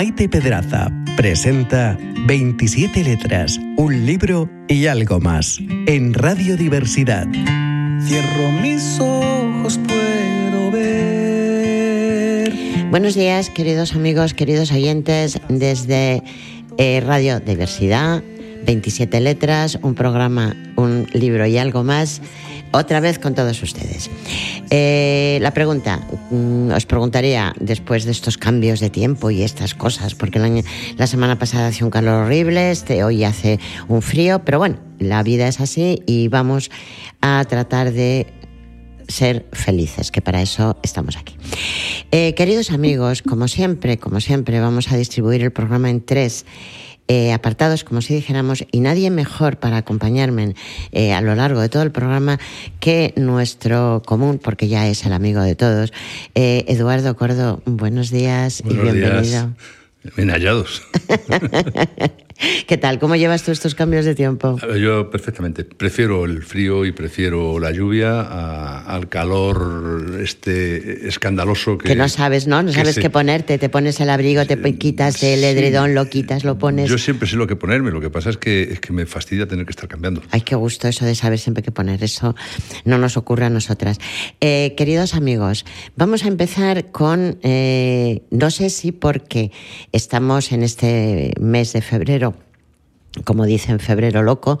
Maite Pedraza presenta 27 letras, un libro y algo más en Radio Diversidad. Cierro mis ojos, puedo ver. Buenos días, queridos amigos, queridos oyentes, desde eh, Radio Diversidad, 27 letras, un programa, un libro y algo más otra vez con todos ustedes. Eh, la pregunta, mm, os preguntaría después de estos cambios de tiempo y estas cosas, porque la, semana pasada hacía un calor horrible, este, hoy hace un frío, pero bueno, la vida es así y vamos a tratar de ser felices, que para eso estamos aquí. Eh, queridos amigos, como siempre, como siempre, vamos a distribuir el programa en tres eh, apartados, como si dijéramos, y nadie mejor para acompañarme eh, a lo largo de todo el programa que nuestro común, porque ya es el amigo de todos, eh, Eduardo Cordo. Buenos días y bienvenido. Bien hallados. ¿Qué tal? ¿Cómo llevas tú estos cambios de tiempo? Yo perfectamente. Prefiero el frío y prefiero la lluvia al calor este escandaloso que... Que no sabes, ¿no? No sabes qué ponerte. Te pones el abrigo, te quitas el edredón, lo quitas, lo pones... Yo siempre sé lo que ponerme. Lo que pasa es que, es que me fastidia tener que estar cambiando. Ay, qué gusto eso de saber siempre qué poner. Eso no nos ocurre a nosotras. Eh, queridos amigos, vamos a empezar con... Eh, no sé si porque estamos en este mes de febrero como dice en febrero loco,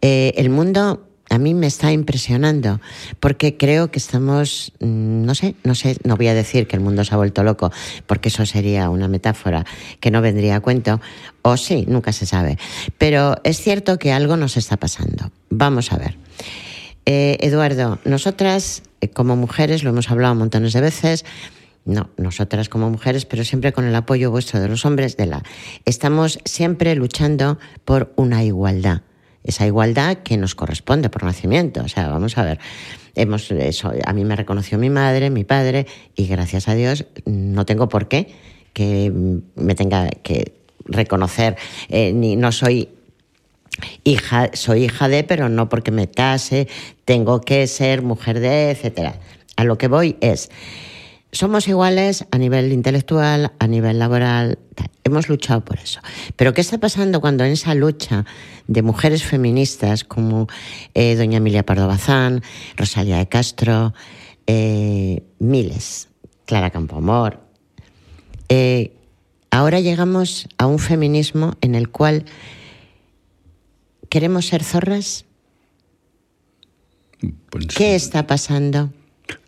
eh, el mundo a mí me está impresionando porque creo que estamos, mm, no sé, no sé, no voy a decir que el mundo se ha vuelto loco porque eso sería una metáfora que no vendría a cuento, o sí, nunca se sabe, pero es cierto que algo nos está pasando. Vamos a ver. Eh, Eduardo, nosotras eh, como mujeres, lo hemos hablado montones de veces, no, nosotras como mujeres, pero siempre con el apoyo vuestro de los hombres, de la. Estamos siempre luchando por una igualdad. Esa igualdad que nos corresponde por nacimiento. O sea, vamos a ver. Hemos, eso, a mí me reconoció mi madre, mi padre, y gracias a Dios no tengo por qué que me tenga que reconocer, eh, ni no soy hija, soy hija de, pero no porque me case, tengo que ser mujer de, etcétera. A lo que voy es somos iguales a nivel intelectual, a nivel laboral, hemos luchado por eso. Pero ¿qué está pasando cuando en esa lucha de mujeres feministas como eh, doña Emilia Pardo Bazán, Rosalía de Castro, eh, miles, Clara Campoamor, eh, ahora llegamos a un feminismo en el cual queremos ser zorras? Pues ¿Qué está pasando?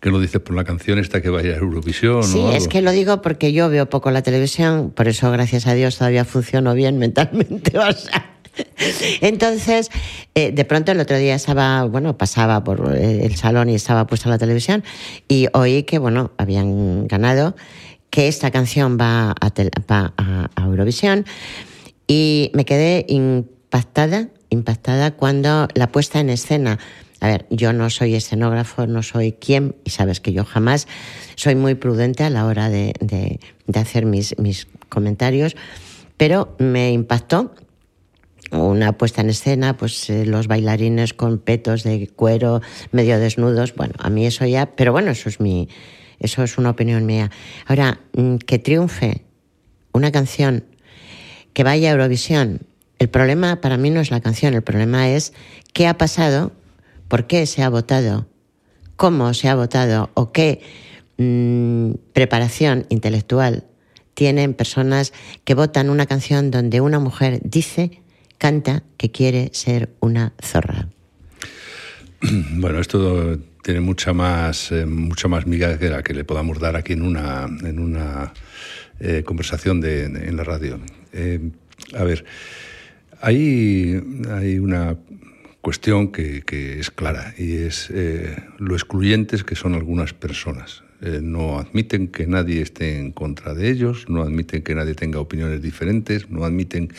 ¿Qué lo dices por la canción esta que vaya a Eurovisión? Sí, es que lo digo porque yo veo poco la televisión, por eso gracias a Dios todavía funciono bien mentalmente. Entonces, eh, de pronto el otro día estaba, bueno, pasaba por eh, el salón y estaba puesta la televisión y oí que, bueno, habían ganado, que esta canción va a, va a Eurovisión y me quedé impactada, impactada cuando la puesta en escena a ver, yo no soy escenógrafo, no soy quien, y sabes que yo jamás soy muy prudente a la hora de, hacer mis, mis comentarios, pero me impactó una puesta en escena, pues eh, los bailarines con petos de cuero medio desnudos, bueno, a mí eso ya, pero bueno, eso es mi, eso es una opinión mía. Ahora, mm, que triunfe una canción que vaya a Eurovisión, el problema para mí no es la canción, el problema es qué ha pasado por qué se ha votado, cómo se ha votado o qué mm, preparación intelectual tienen personas que votan una canción donde una mujer dice, canta que quiere ser una zorra. Bueno, esto tiene mucha más, eh, mucha más miga que la que le podamos dar aquí en una, en una eh, conversación de, en la radio. Eh, a ver, hay, hay una cuestión que, es clara y es eh, lo excluyentes que son algunas personas. Eh, no admiten que nadie esté en contra de ellos, no admiten que nadie tenga opiniones diferentes, no admiten,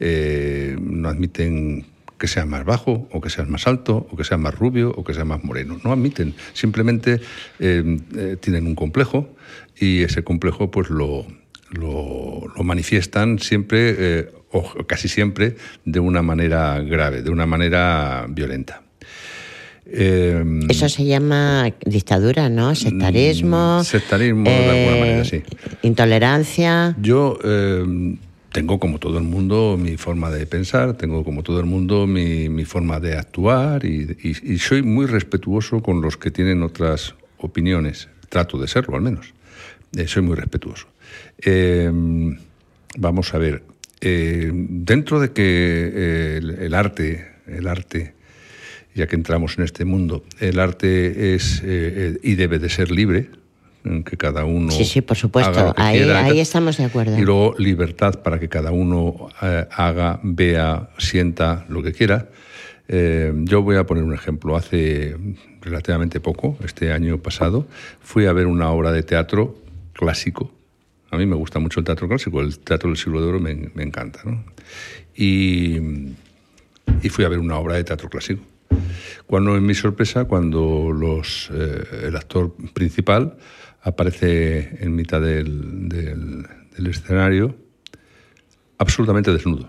eh, no admiten que sea más bajo o que sea más alto o que sea más rubio o que sea más moreno. No admiten, simplemente tienen un complejo y ese complejo pues lo, lo, manifiestan siempre eh, o casi siempre de una manera grave, de una manera violenta. Eh, Eso se llama dictadura, ¿no? Sectarismo. Mm, sectarismo, de alguna manera, sí. Intolerancia. Yo tengo como todo el mundo mi forma de pensar, tengo como todo el mundo mi, forma de actuar y, soy muy respetuoso con los que tienen otras opiniones. Trato de serlo al menos. Eh, soy muy respetuoso. Vamos a ver, eh, dentro de que eh, el, arte, el arte, ya que entramos en este mundo, el arte es y debe de ser libre, que cada uno. Sí, sí, por supuesto. Ahí, ahí, estamos de acuerdo. Y luego libertad para que cada uno eh, haga, vea, sienta lo que quiera. Eh, yo voy a poner un ejemplo. Hace relativamente poco, este año pasado, fui a ver una obra de teatro clásico. A mí me gusta mucho el teatro clásico, el teatro del siglo de oro me, me encanta. ¿no? Y, y fui a ver una obra de teatro clásico. Cuando en mi sorpresa, cuando los, eh, el actor principal aparece en mitad del, del, escenario absolutamente desnudo.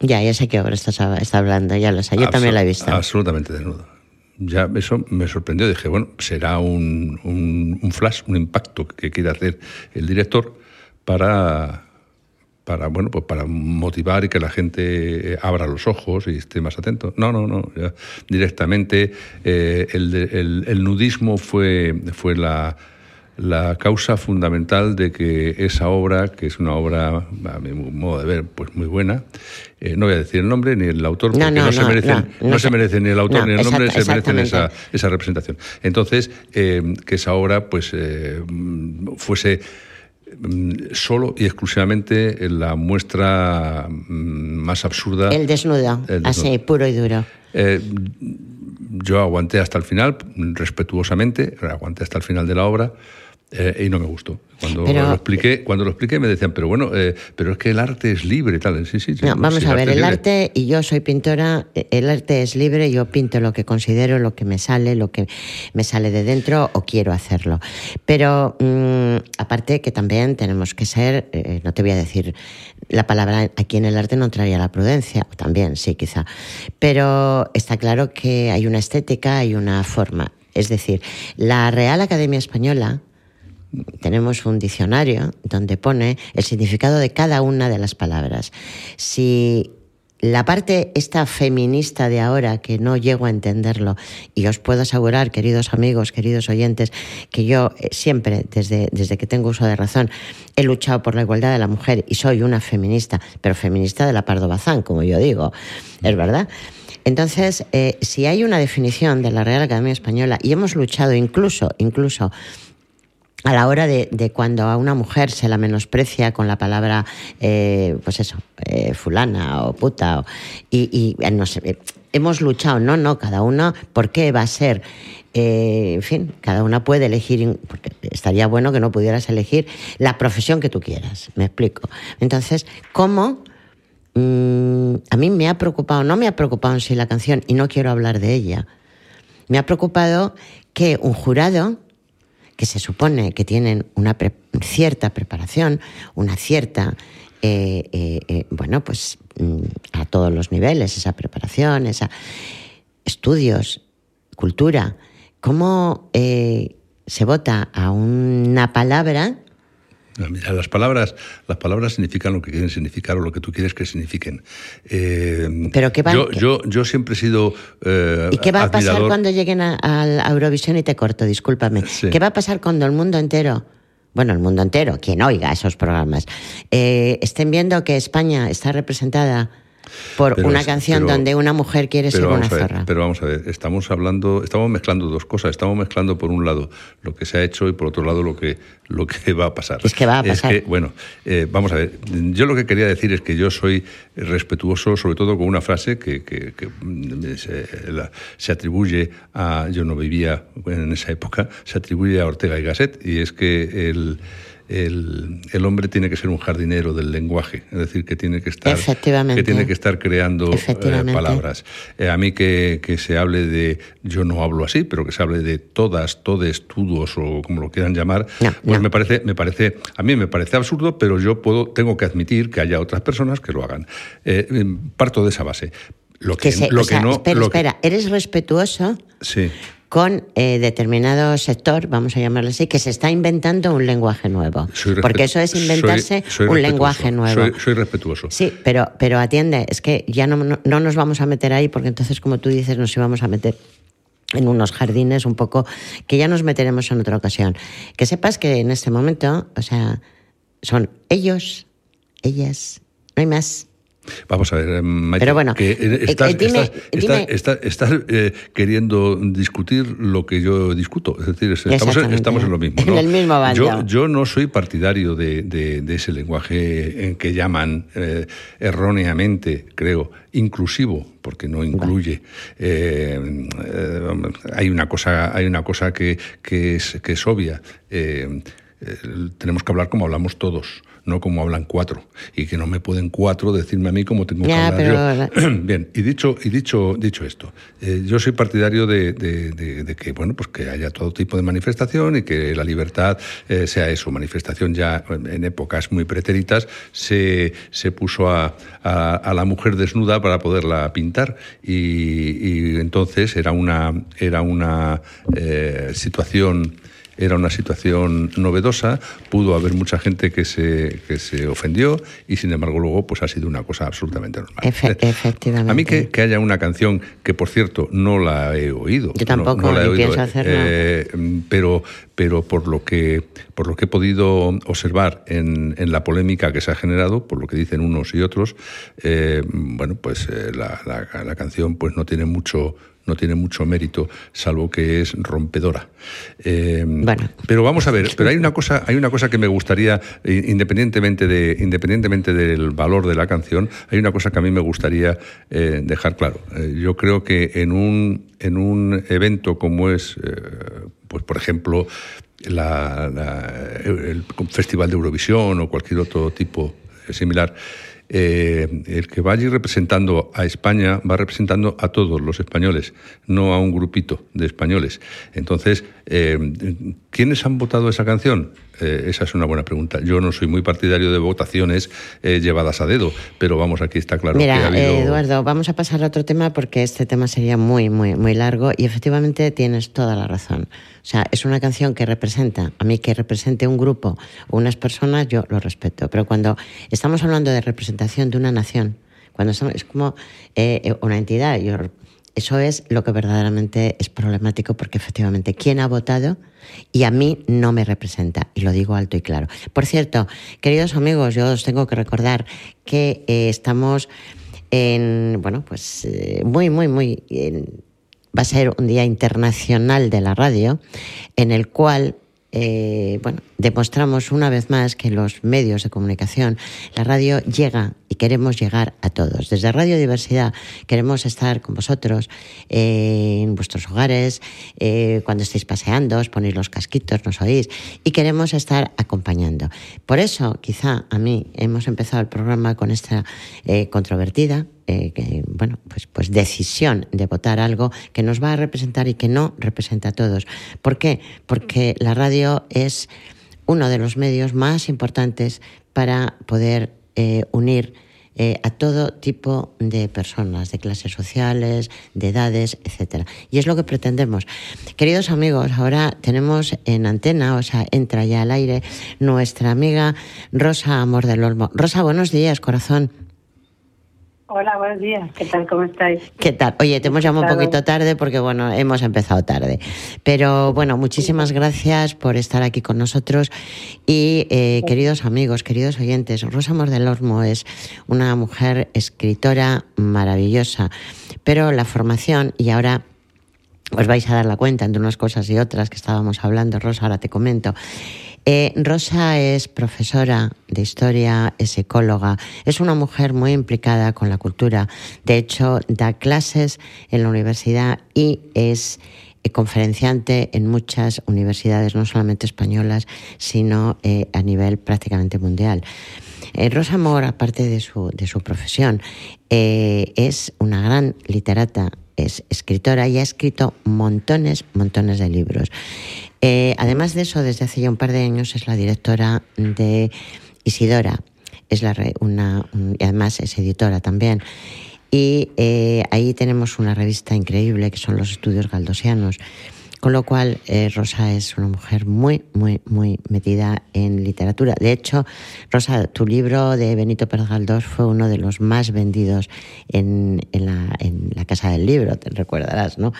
Ya, ya sé qué obra estás está hablando, ya lo sé, yo también la he visto. Absolutamente desnudo. Ya eso me sorprendió, dije, bueno, será un, un, flash, un impacto que quiere hacer el director para, para, bueno, pues para motivar y que la gente abra los ojos y esté más atento. No, no, no. directamente eh, el, el, el, nudismo fue, fue la, la causa fundamental de que esa obra, que es una obra, a mi modo de ver, pues muy buena, eh, no voy a decir el nombre ni el autor, porque no, se, merecen, no, se, merece ni el autor ni el nombre, se merecen esa, esa representación. Entonces, eh, que esa obra pues eh, fuese solo y exclusivamente la muestra mm, más absurda. El desnudo, así, puro y duro. yo aguanté hasta el final, respetuosamente, aguanté hasta el final de la obra. Eh, y no me gustó. Cuando lo expliqué, cuando lo expliqué me decían, pero bueno, eh, pero es que el arte es libre, tal. Sí, sí, vamos a ver, el arte y yo soy pintora, el arte es libre, yo pinto lo que considero, lo que me sale, lo que me sale de dentro o quiero hacerlo. Pero mm, aparte que también tenemos que ser, eh, no te voy a decir la palabra aquí en el arte no entraría la prudencia, también sí, quizá, pero está claro que hay una estética, hay una forma. Es decir, la Real Academia Española tenemos un diccionario donde pone el significado de cada una de las palabras. Si la parte esta feminista de ahora, que no llego a entenderlo, y os puedo asegurar, queridos amigos, queridos oyentes, que yo eh, siempre, desde, desde que tengo uso de razón, he luchado por la igualdad de la mujer y soy una feminista, pero feminista de la Pardo Bazán, como yo digo, es verdad. Entonces, eh, si hay una definición de la Real Academia Española, y hemos luchado incluso, incluso a la hora de, cuando a una mujer se la menosprecia con la palabra, eh, pues eso, eh, fulana o puta, y, eh, no sé, hemos luchado, no, no, cada uno, ¿por qué va a ser? en fin, cada una puede elegir, porque estaría bueno que no pudieras elegir la profesión que tú quieras, me explico. Entonces, ¿cómo? Mm, a mí me ha preocupado, no me ha preocupado en sí la canción, y no quiero hablar de ella, me ha preocupado que un jurado que se supone que tienen una cierta preparación, una cierta, eh, eh, eh, bueno, pues mm, a todos los niveles, esa preparación, esa estudios, cultura, cómo se vota a una palabra Mira, las palabras, las palabras significan lo que quieren significar o lo que tú quieres que signifiquen. Eh, Pero qué va, yo, yo, yo, siempre he sido. Eh, ¿Y qué va a pasar cuando lleguen a, Eurovisión y te corto? Discúlpame. ¿Qué va a pasar cuando el mundo entero bueno, el mundo entero, quien oiga esos programas, eh, estén viendo que España está representada por una canción donde una mujer quiere ser una zorra. Pero vamos a ver, estamos hablando, estamos mezclando dos cosas. Estamos mezclando por un lado lo que se ha hecho y por otro lado lo que, lo que va a pasar. Es que va a pasar. bueno, eh, vamos a ver, yo lo que quería decir es que yo soy respetuoso, sobre todo con una frase que, que, mm, se, se, atribuye a, yo no vivía en esa época, se atribuye a Ortega y Gasset, y es que el el, el, hombre tiene que ser un jardinero del lenguaje, es decir, que tiene que estar, que tiene que estar creando eh, palabras. Eh, a mí que, que, se hable de, yo no hablo así, pero que se hable de todas, todes, tudos o como lo quieran llamar, pues me parece, me parece, a mí me parece absurdo, pero yo puedo, tengo que admitir que haya otras personas que lo hagan. Eh, parto de esa base. Lo que, se- lo sea, que no. espera, lo espera, eres respetuoso sí. Con eh, determinado sector, vamos a llamarlo así, que se está inventando un lenguaje nuevo. Porque eso es inventarse soy un lenguaje nuevo. Soy, soy respetuoso. Sí, pero, pero atiende, es que ya no, no, no nos vamos a meter ahí porque entonces, como tú dices, nos íbamos a meter en unos jardines un poco que ya nos meteremos en otra ocasión. Que sepas que en este momento, o sea, son ellos, ellas, no hay más. Vamos a ver, eh, Maite, Pero bueno, que, eh, eh, estás, eh, dime- estás- dime- estás- estás, eh, queriendo discutir lo que yo discuto. Es decir, es- estamos, en, estamos en lo mismo. En ¿no? el mismo. Yo, yo no soy partidario de, de- de ese lenguaje en que llaman eh, erróneamente, creo, inclusivo, porque no incluye. Hay una cosa, hay una cosa que, que es, que es obvia. Eh, tenemos que hablar como hablamos todos, no como hablan cuatro. Y que no me pueden cuatro decirme a mí cómo tengo Ya, que hablar pero- yo. Bien, y dicho, y dicho, dicho esto, eh, yo soy partidario de, de- de- de que, bueno, pues que haya todo tipo de manifestación y que la libertad eh, sea eso. Manifestación ya en épocas muy pretéritas se, se puso a, a- a la mujer desnuda para poderla pintar y, y entonces era una, era una eh, situación era una situación novedosa, pudo haber mucha gente que se, que se ofendió y sin embargo luego pues ha sido una cosa absolutamente normal. Efe- efectivamente. A mí que, que haya una canción que por cierto no la he oído. Yo tampoco, no, no la he ni oído, pienso hacerlo. eh, pero, pero por lo que por lo que he podido observar en, en la polémica que se ha generado, por lo que dicen unos y otros, eh, bueno, pues eh, la, la- la canción pues no tiene mucho no tiene mucho mérito, salvo que es rompedora. Eh, Bueno. Pero vamos a ver, pero hay una cosa, hay una cosa que me gustaría, eh, independientemente de, independientemente del valor de la canción, hay una cosa que a mí me gustaría eh, dejar claro. Eh, yo creo que en un, en un evento como es, pues por ejemplo, la- la- el Festival de Eurovisión o cualquier otro tipo similar, eh, el que va allí representando a España va representando a todos los españoles, no a un grupito de españoles. Entonces, eh, ¿quiénes han votado esa canción? Eh, esa es una buena pregunta. Yo no soy muy partidario de votaciones eh, llevadas a dedo, pero vamos, aquí está claro que ha Mira, habido... eh, Eduardo, vamos a pasar a otro tema porque este tema sería muy, muy, muy largo y efectivamente tienes toda la razón. O sea, es una canción que representa, a mí que represente un grupo o unas personas, yo lo respeto. Pero cuando estamos hablando de representación de una nación, cuando estamos, es como eh, una entidad, yo, eso es lo que verdaderamente es problemático porque efectivamente, ¿quién ha votado? Y a mí no me representa, y lo digo alto y claro. Por cierto, queridos amigos, yo os tengo que recordar que eh, estamos en, bueno, pues eh, muy, muy, muy... va a ser un día internacional de la radio, en el cual eh, bueno, demostramos una vez más que los medios de comunicación, la radio llega y queremos llegar a todos. Desde Radio Diversidad queremos estar con vosotros eh, en vuestros hogares, eh, cuando estéis paseando, os ponéis los casquitos, nos oís, y queremos estar acompañando. Por eso, quizá a mí hemos empezado el programa con esta controvertida, eh, bueno, pues, pues decisión de votar algo que nos va a representar y que no representa a todos. ¿Por qué? Porque la radio es uno de los medios más importantes para poder eh, unir eh, a todo tipo de personas, de clases sociales, de edades, etcétera. Y es lo que pretendemos. Queridos amigos, ahora tenemos en antena, o sea, entra ya al aire, nuestra amiga Rosa Amor del Olmo. Rosa, buenos días, corazón. Hola, buenos días. ¿Qué tal? ¿Cómo estáis? ¿Qué tal? Oye, te hemos llamado un poquito tarde porque, bueno, hemos empezado tarde. Pero, bueno, muchísimas gracias por estar aquí con nosotros. Y, eh, queridos amigos, queridos oyentes, Rosa Amor del Olmo es una mujer escritora maravillosa. Pero la formación, y ahora os vais a dar la cuenta entre unas cosas y otras que estábamos hablando, Rosa, ahora te comento. Eh, Rosa es profesora de historia, es ecóloga, es una mujer muy implicada con la cultura. De hecho, da clases en la universidad y es eh, conferenciante en muchas universidades, no solamente españolas, sino eh, a nivel prácticamente mundial. Rosa Mora, aparte de su, de su profesión, es una gran literata, es escritora y ha escrito montones, montones de libros. Eh, además de eso, desde hace ya un par de años es la directora de Isidora, es la una, un- y además es editora también. y eh, ahí tenemos una revista increíble que son los estudios galdosianos. Con lo cual, eh, Rosa es una mujer muy, muy, muy metida en literatura. De hecho, Rosa, tu libro de Benito Pérez Galdós fue uno de los más vendidos en, la, Casa del Libro, te recordarás, ¿no?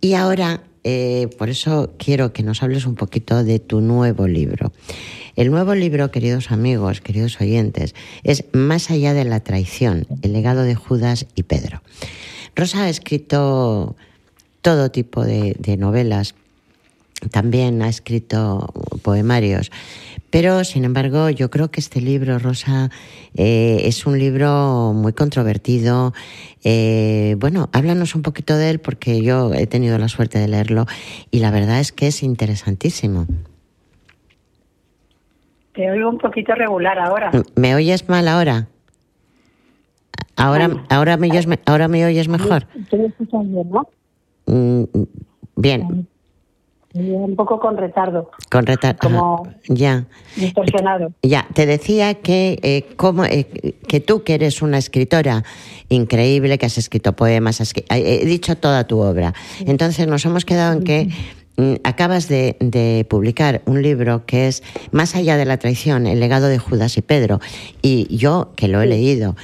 Y ahora, eh, por eso quiero que nos hables un poquito de tu nuevo libro. El nuevo libro, queridos amigos, queridos oyentes, es Más allá de la traición, el legado de Judas y Pedro. Rosa ha escrito todo tipo de, novelas, también ha escrito poemarios. Pero, sin embargo, yo creo que este libro, Rosa, eh, es un libro muy controvertido. Eh, bueno, háblanos un poquito de él porque yo he tenido la suerte de leerlo y la verdad es que es interesantísimo. Te oigo un poquito regular ahora. ¿Me oyes mal ahora? Ahora, ahora, me, oyes, ahora me oyes mejor. Tú me escuchas bien, ¿no? Mm, bien. Un poco con retardo. Con retardo. Como ya. distorsionado. Ya, te decía que, eh, como, eh, que tú, que eres una escritora increíble, que has escrito poemas, has, he dicho toda tu obra. Entonces nos hemos quedado en que Mm, acabas de, publicar un libro que es Más allá de la traición, el legado de Judas y Pedro. Y yo, que lo he leído,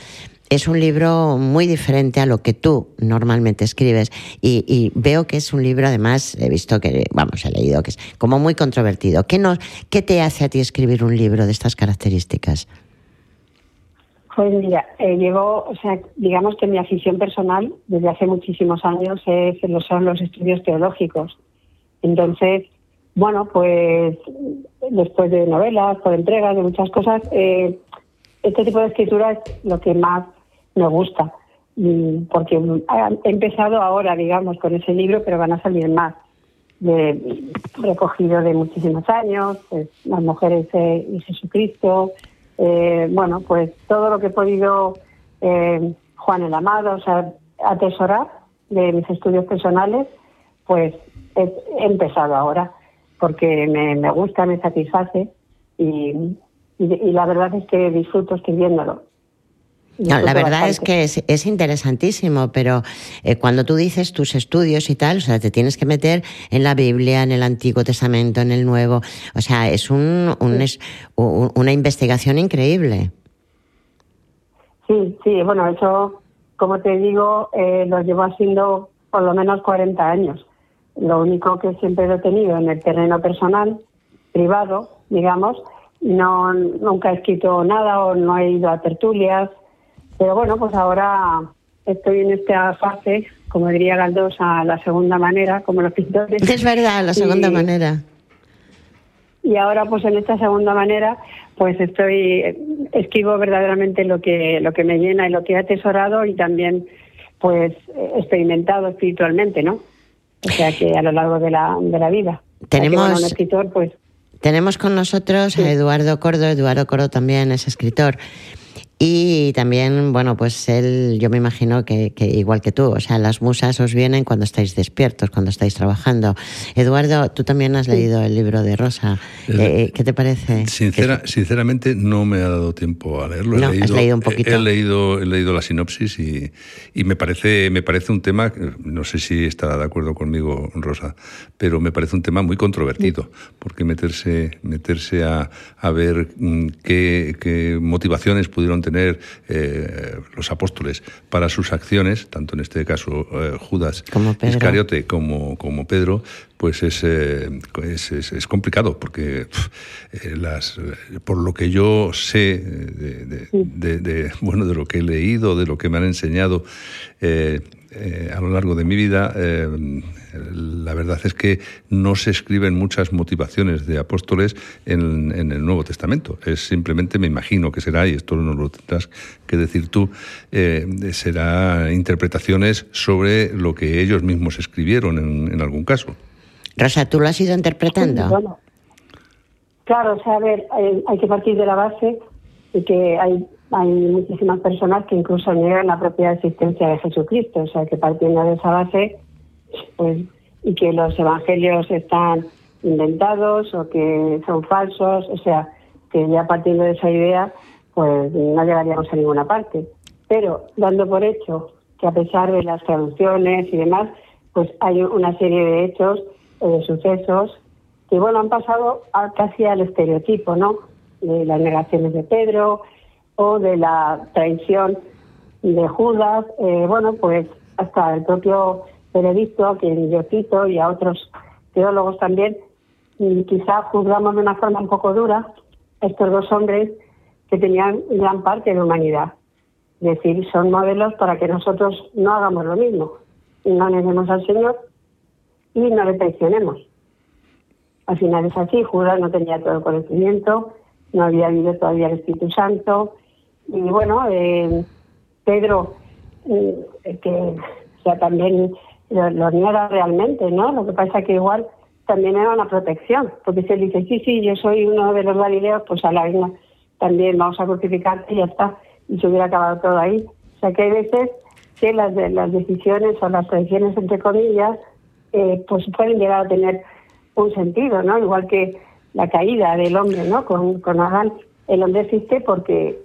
es un libro muy diferente a lo que tú normalmente escribes y, veo que es un libro, además, he visto que, vamos, he leído que es como muy controvertido. ¿Qué, nos, qué te hace a ti escribir un libro de estas características? Pues mira, eh, llevo, o sea, digamos que mi afición personal desde hace muchísimos años es, son los estudios teológicos. Entonces, bueno, pues después de novelas, por entregas, de muchas cosas, eh, este tipo de escritura es lo que más me gusta, porque he empezado ahora, digamos, con ese libro, pero van a salir más. Recogido de muchísimos años, pues, las mujeres y Jesucristo, eh, bueno, pues todo lo que he podido, eh, Juan el Amado, o sea, atesorar de mis estudios personales, pues he, empezado ahora porque me, gusta, me satisface y, la verdad es que disfruto escribiéndolo. la verdad es que es, interesantísimo, pero eh, cuando tú dices tus estudios y tal, o sea, te tienes que meter en la Biblia, en el Antiguo Testamento, en el Nuevo, o sea, es, un, una investigación increíble. Sí, sí, bueno, eso, como te digo, eh, lo llevo haciendo por lo menos 40 años. Lo único que siempre lo he tenido en el terreno personal, privado, digamos, no nunca he escrito nada o no he ido a tertulias, pero bueno, pues ahora estoy en esta fase, como diría Galdós, a la segunda manera, como los pintores. Es verdad, la segunda manera. Y ahora, pues en esta segunda manera, pues estoy escribo verdaderamente lo que lo que me llena y lo que he atesorado y también, pues experimentado espiritualmente, ¿no? O sea que a lo largo de la, de la vida. Tenemos, un escritor, pues. Tenemos con nosotros a Eduardo Cordo. Eduardo Cordo también es escritor. Y también, bueno, pues él, yo me imagino que, igual que tú, o sea, las musas os vienen cuando estáis despiertos, cuando estáis trabajando. Eduardo, tú también has leído el libro de Rosa. Eh, eh, ¿Qué te parece? Sinceramente, no me ha dado tiempo a leerlo. he leído, has leído un poquito. He, leído, he leído la sinopsis y, y, me, parece, me parece un tema, no sé si estará de acuerdo conmigo, Rosa, pero me parece un tema muy controvertido, porque meterse, meterse a, a ver mm, qué, qué motivaciones pudieron tener eh, los apóstoles para sus acciones, tanto en este caso eh, Judas Iscariote como, como Pedro, pues es, eh, es, complicado porque las, por lo que yo sé de, bueno de lo que he leído de lo que me han enseñado a lo largo de mi vida la verdad es que no se escriben muchas motivaciones de apóstoles en, el Nuevo Testamento. Es simplemente, me imagino que será, y esto no lo tendrás que decir tú, eh, será interpretaciones sobre lo que ellos mismos escribieron en, algún caso. Rosa, ¿tú lo has ido interpretando? claro, o sea, a ver, hay, que partir de la base de que hay hay muchísimas personas que incluso niegan la propia existencia de Jesucristo, o sea que partiendo de esa base pues, y que los evangelios están inventados o que son falsos, o sea, que ya partiendo de esa idea, pues no llegaríamos a ninguna parte. pero dando por hecho que a pesar de las traducciones y demás, pues hay una serie de hechos o de sucesos que, bueno, han pasado casi al estereotipo, ¿no? De las negaciones de Pedro o de la traición de Judas, eh, bueno, pues hasta el propio Benedicto, a quien yo cito, y a otros teólogos también, y quizá juzgamos de una forma un poco dura estos dos hombres que tenían gran parte de humanidad. Es decir, son modelos para que nosotros no hagamos lo mismo, no neguemos al Señor y no le traicionemos. Al final es así, Judas no tenía todo el conocimiento, no había habido todavía el Espíritu Santo, y bueno, eh, Pedro, eh, que sea, también lo, lo, niega realmente, ¿no? Lo que pasa es que igual también era una protección, porque si él dice, sí, sí, yo soy uno de los galileos, pues a la misma también vamos a crucificarte y ya está, y se hubiera acabado todo ahí. O sea que hay veces que las, las decisiones o las tradiciones, entre comillas, eh, pues pueden llegar a tener un sentido, ¿no? Igual que la caída del hombre, ¿no? Con, con Adán, el hombre existe porque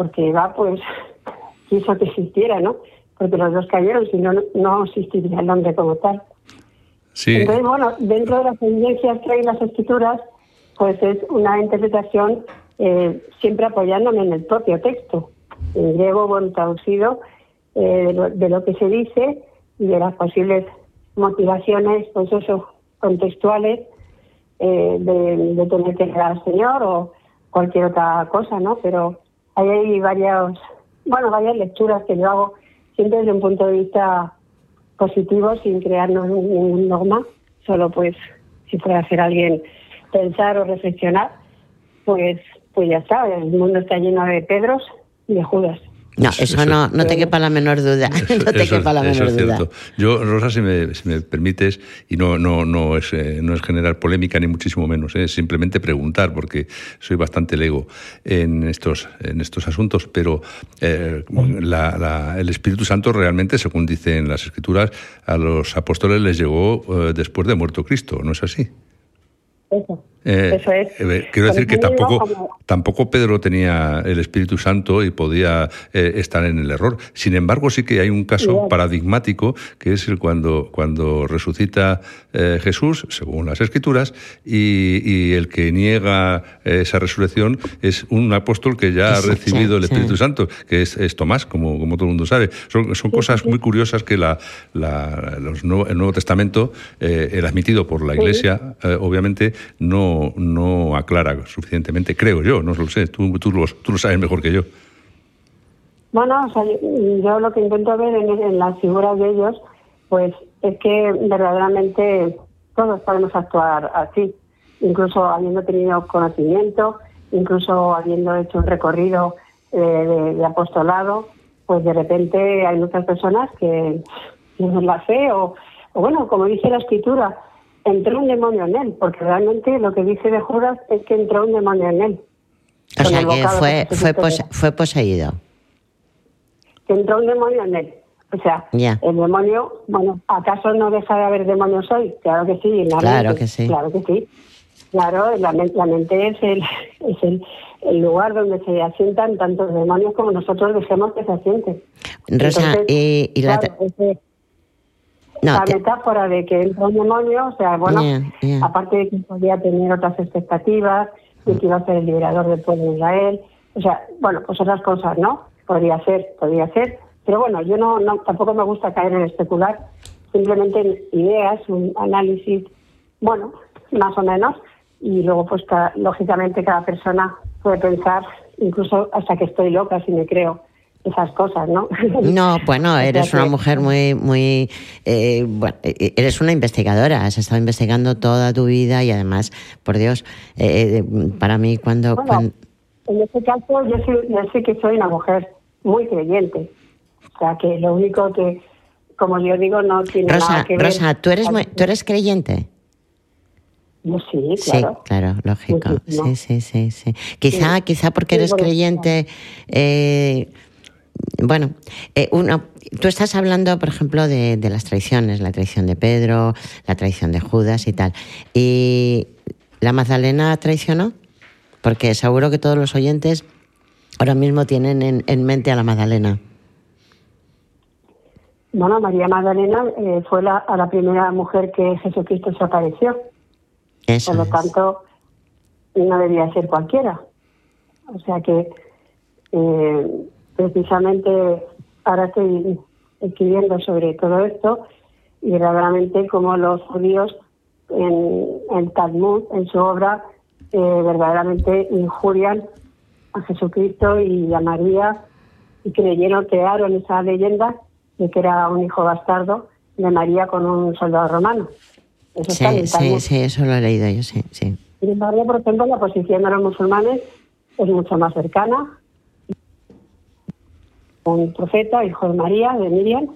porque va, pues, quiso que existiera, ¿no? Porque los dos cayeron, si no, no existiría el hombre como tal. Sí. Entonces, bueno, dentro de las evidencias que hay en las escrituras, pues es una interpretación eh, siempre apoyándome en el propio texto, en griego, bueno, traducido, eh, de, lo, de, lo, que se dice y de las posibles motivaciones, pues eso, contextuales, eh, de, de, tener que llegar al Señor o cualquier otra cosa, ¿no? Pero ahí hay varias, bueno, varias lecturas que yo hago siempre desde un punto de vista positivo, sin crearnos ningún norma, solo pues si puede hacer alguien pensar o reflexionar, pues, pues ya está, el mundo está lleno de Pedros y de Judas. No, eso, eso no, no te quepa la menor duda. Eso, no te eso, quepa la menor es duda. Cierto. Yo, Rosa, si me, si me, permites, y no, no, no, es, eh, no es generar polémica ni muchísimo menos, es simplemente preguntar, porque soy bastante lego en estos, en estos asuntos, pero eh, la, la, el Espíritu Santo realmente, según dicen las Escrituras, a los apóstoles les llegó eh, después de muerto Cristo, ¿no es así? Eso. Eh, Eso es. Eh, quiero decir que tampoco, como... tampoco Pedro tenía el Espíritu Santo y podía eh, estar en el error. Sin embargo, sí que hay un caso Bien. paradigmático que es el cuando, cuando resucita eh, Jesús, según las Escrituras, y, y, el que niega esa resurrección es un apóstol que ya ha recibido el Espíritu Santo, que es, es, Tomás, como, como todo el mundo sabe. Son, son cosas muy curiosas que la, la, los nuevo, el Nuevo Testamento, eh, el admitido por la Iglesia, obviamente, no no, aclara suficientemente, creo yo, no lo sé, tú, tú, lo, tú lo sabes mejor que yo. Bueno, o sea, yo, yo, lo que intento ver en, las figuras de ellos, pues es que verdaderamente todos podemos actuar así, incluso habiendo tenido conocimiento, incluso habiendo hecho un recorrido eh, de, apostolado, pues de repente hay muchas personas que tienen la fe o bueno, como dice la escritura, entró un demonio en él, porque realmente lo que dice de Judas es que entró un demonio en él. O sea que fue, fue, pose, fue poseído. Que entró un demonio en él. O sea, yeah. el demonio, bueno, ¿acaso no deja de haber demonios hoy? Claro que sí. La claro mente, que sí. Claro que sí. Claro, la, la mente es, el, es el, el, lugar donde se asientan tantos demonios como nosotros dejemos que se asienten. Rosa, Entonces, y, y claro, la... ese, No, la te- metáfora de que entra un demonio, o sea, bueno, Yeah, yeah. aparte de que podía tener otras expectativas, de que iba a ser el liberador del pueblo de Israel, o sea, bueno, pues otras cosas, ¿no? Podría ser, podría ser, pero bueno, yo no, no tampoco me gusta caer en especular, simplemente en ideas, un análisis, bueno, más o menos, y luego pues ca- lógicamente cada persona puede pensar, incluso hasta que estoy loca si me creo esas cosas, ¿no? No, bueno, eres una mujer muy, muy, eh, bueno, eh, eres una investigadora, has estado investigando toda tu vida y además, por Dios, eh, eh, para mí cuando, Bueno, en este caso yo, soy, yo sí que soy una mujer muy creyente. O sea, que lo único que, como yo digo, no tiene Rosa, nada que ver... Rosa, ¿tú eres, muy- tú eres creyente? Yo sí, claro. Sí, claro, lógico. Sí, sí, sí, sí. Quizá, Sí. quizá porque eres creyente. eh, bueno, eh, uno, tú estás hablando, por ejemplo, de, de las traiciones, la traición de Pedro, la traición de Judas y tal. ¿Y la Magdalena traicionó? Porque seguro que todos los oyentes ahora mismo tienen en, en mente a la Magdalena. bueno, María Magdalena eh, fue la, a la primera mujer que Jesucristo se apareció. Eso Por lo es. tanto, no debía ser cualquiera. O sea que eh, precisamente ahora estoy escribiendo sobre todo esto y verdaderamente como los judíos en el Talmud, en su obra, eh, verdaderamente injurian a Jesucristo y a María y creyeron, crearon esa leyenda de que era un hijo bastardo de María con un soldado romano. Eso está Sí, el sí, sí, eso lo he leído yo, sí, sí. Sin embargo, por ejemplo, la posición de los musulmanes es mucho más cercana. Un profeta, hijo de María, de Miriam,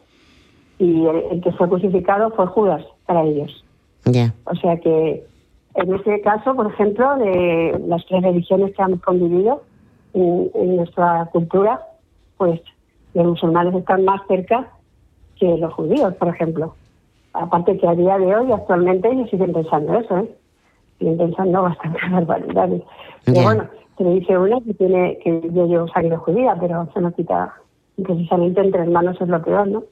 y el, el que fue crucificado fue Judas para ellos. O sea que en ese caso, por ejemplo, de las tres religiones que han convivido en, en nuestra cultura, pues los musulmanes están más cerca que los judíos, por ejemplo. Aparte que a día de hoy, actualmente, ellos siguen pensando eso, ¿eh? Siguen pensando bastante barbaridades. Pero bueno, se le dice uno que tiene que yo llevo sangre judía, pero se nos quita precisamente entre hermanos es lo peor, ¿no?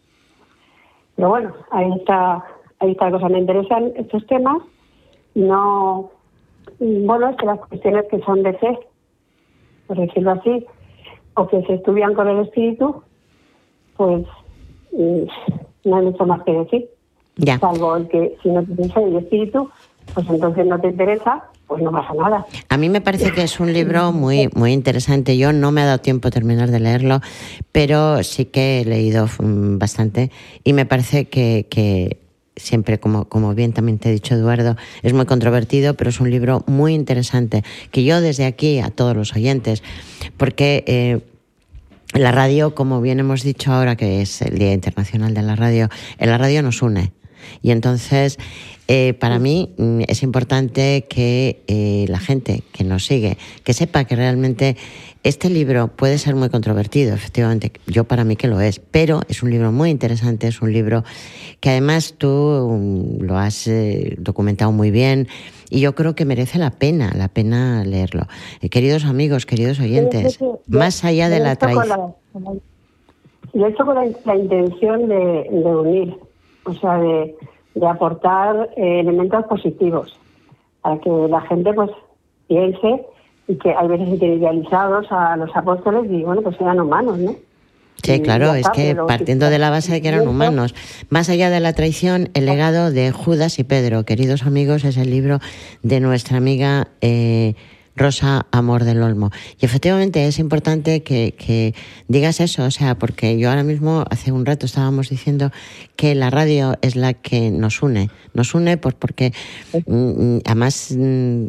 Pero bueno, ahí está, ahí está la cosa. Me interesan estos temas y no, y bueno, es que las cuestiones que son de fe, por decirlo así, o que se estudian con el espíritu, pues mm, no hay mucho más que decir. Ya. Salvo el que si no tienes fe y espíritu, pues entonces no te interesa, pues no pasa nada. A mí me parece que es un libro muy, muy interesante. Yo no me ha dado tiempo a terminar de leerlo, pero sí que he leído mm, bastante y me parece que, que siempre, como, como bien también te he dicho, Eduardo, es muy controvertido, pero es un libro muy interesante que yo desde aquí a todos los oyentes, porque... eh, la radio, como bien hemos dicho ahora que es el Día Internacional de la Radio, la radio nos une. Y entonces, eh, para mí mm, es importante que eh, la gente que nos sigue, que sepa que realmente este libro puede ser muy controvertido, efectivamente, yo para mí que lo es, pero es un libro muy interesante, es un libro que además tú mm, lo has eh, documentado muy bien y yo creo que merece la pena, la pena leerlo. Eh, queridos amigos, queridos oyentes, Yo- más allá de yo la traición. Lo he hecho con la, la intención de, de unir, o sea, de, de aportar eh, elementos positivos para que la gente pues piense y que hay veces idealizados a los apóstoles y bueno, pues eran humanos, ¿no? Sí, claro, es que partiendo de la base de que eran humanos, más allá de la traición, el legado de Judas y Pedro, queridos amigos, es el libro de nuestra amiga eh, Rosa Amor del Olmo. Y efectivamente es importante que, digas eso, o sea, porque yo ahora mismo, hace un rato estábamos diciendo que la radio es la que nos une, nos une pues porque mm, además mm,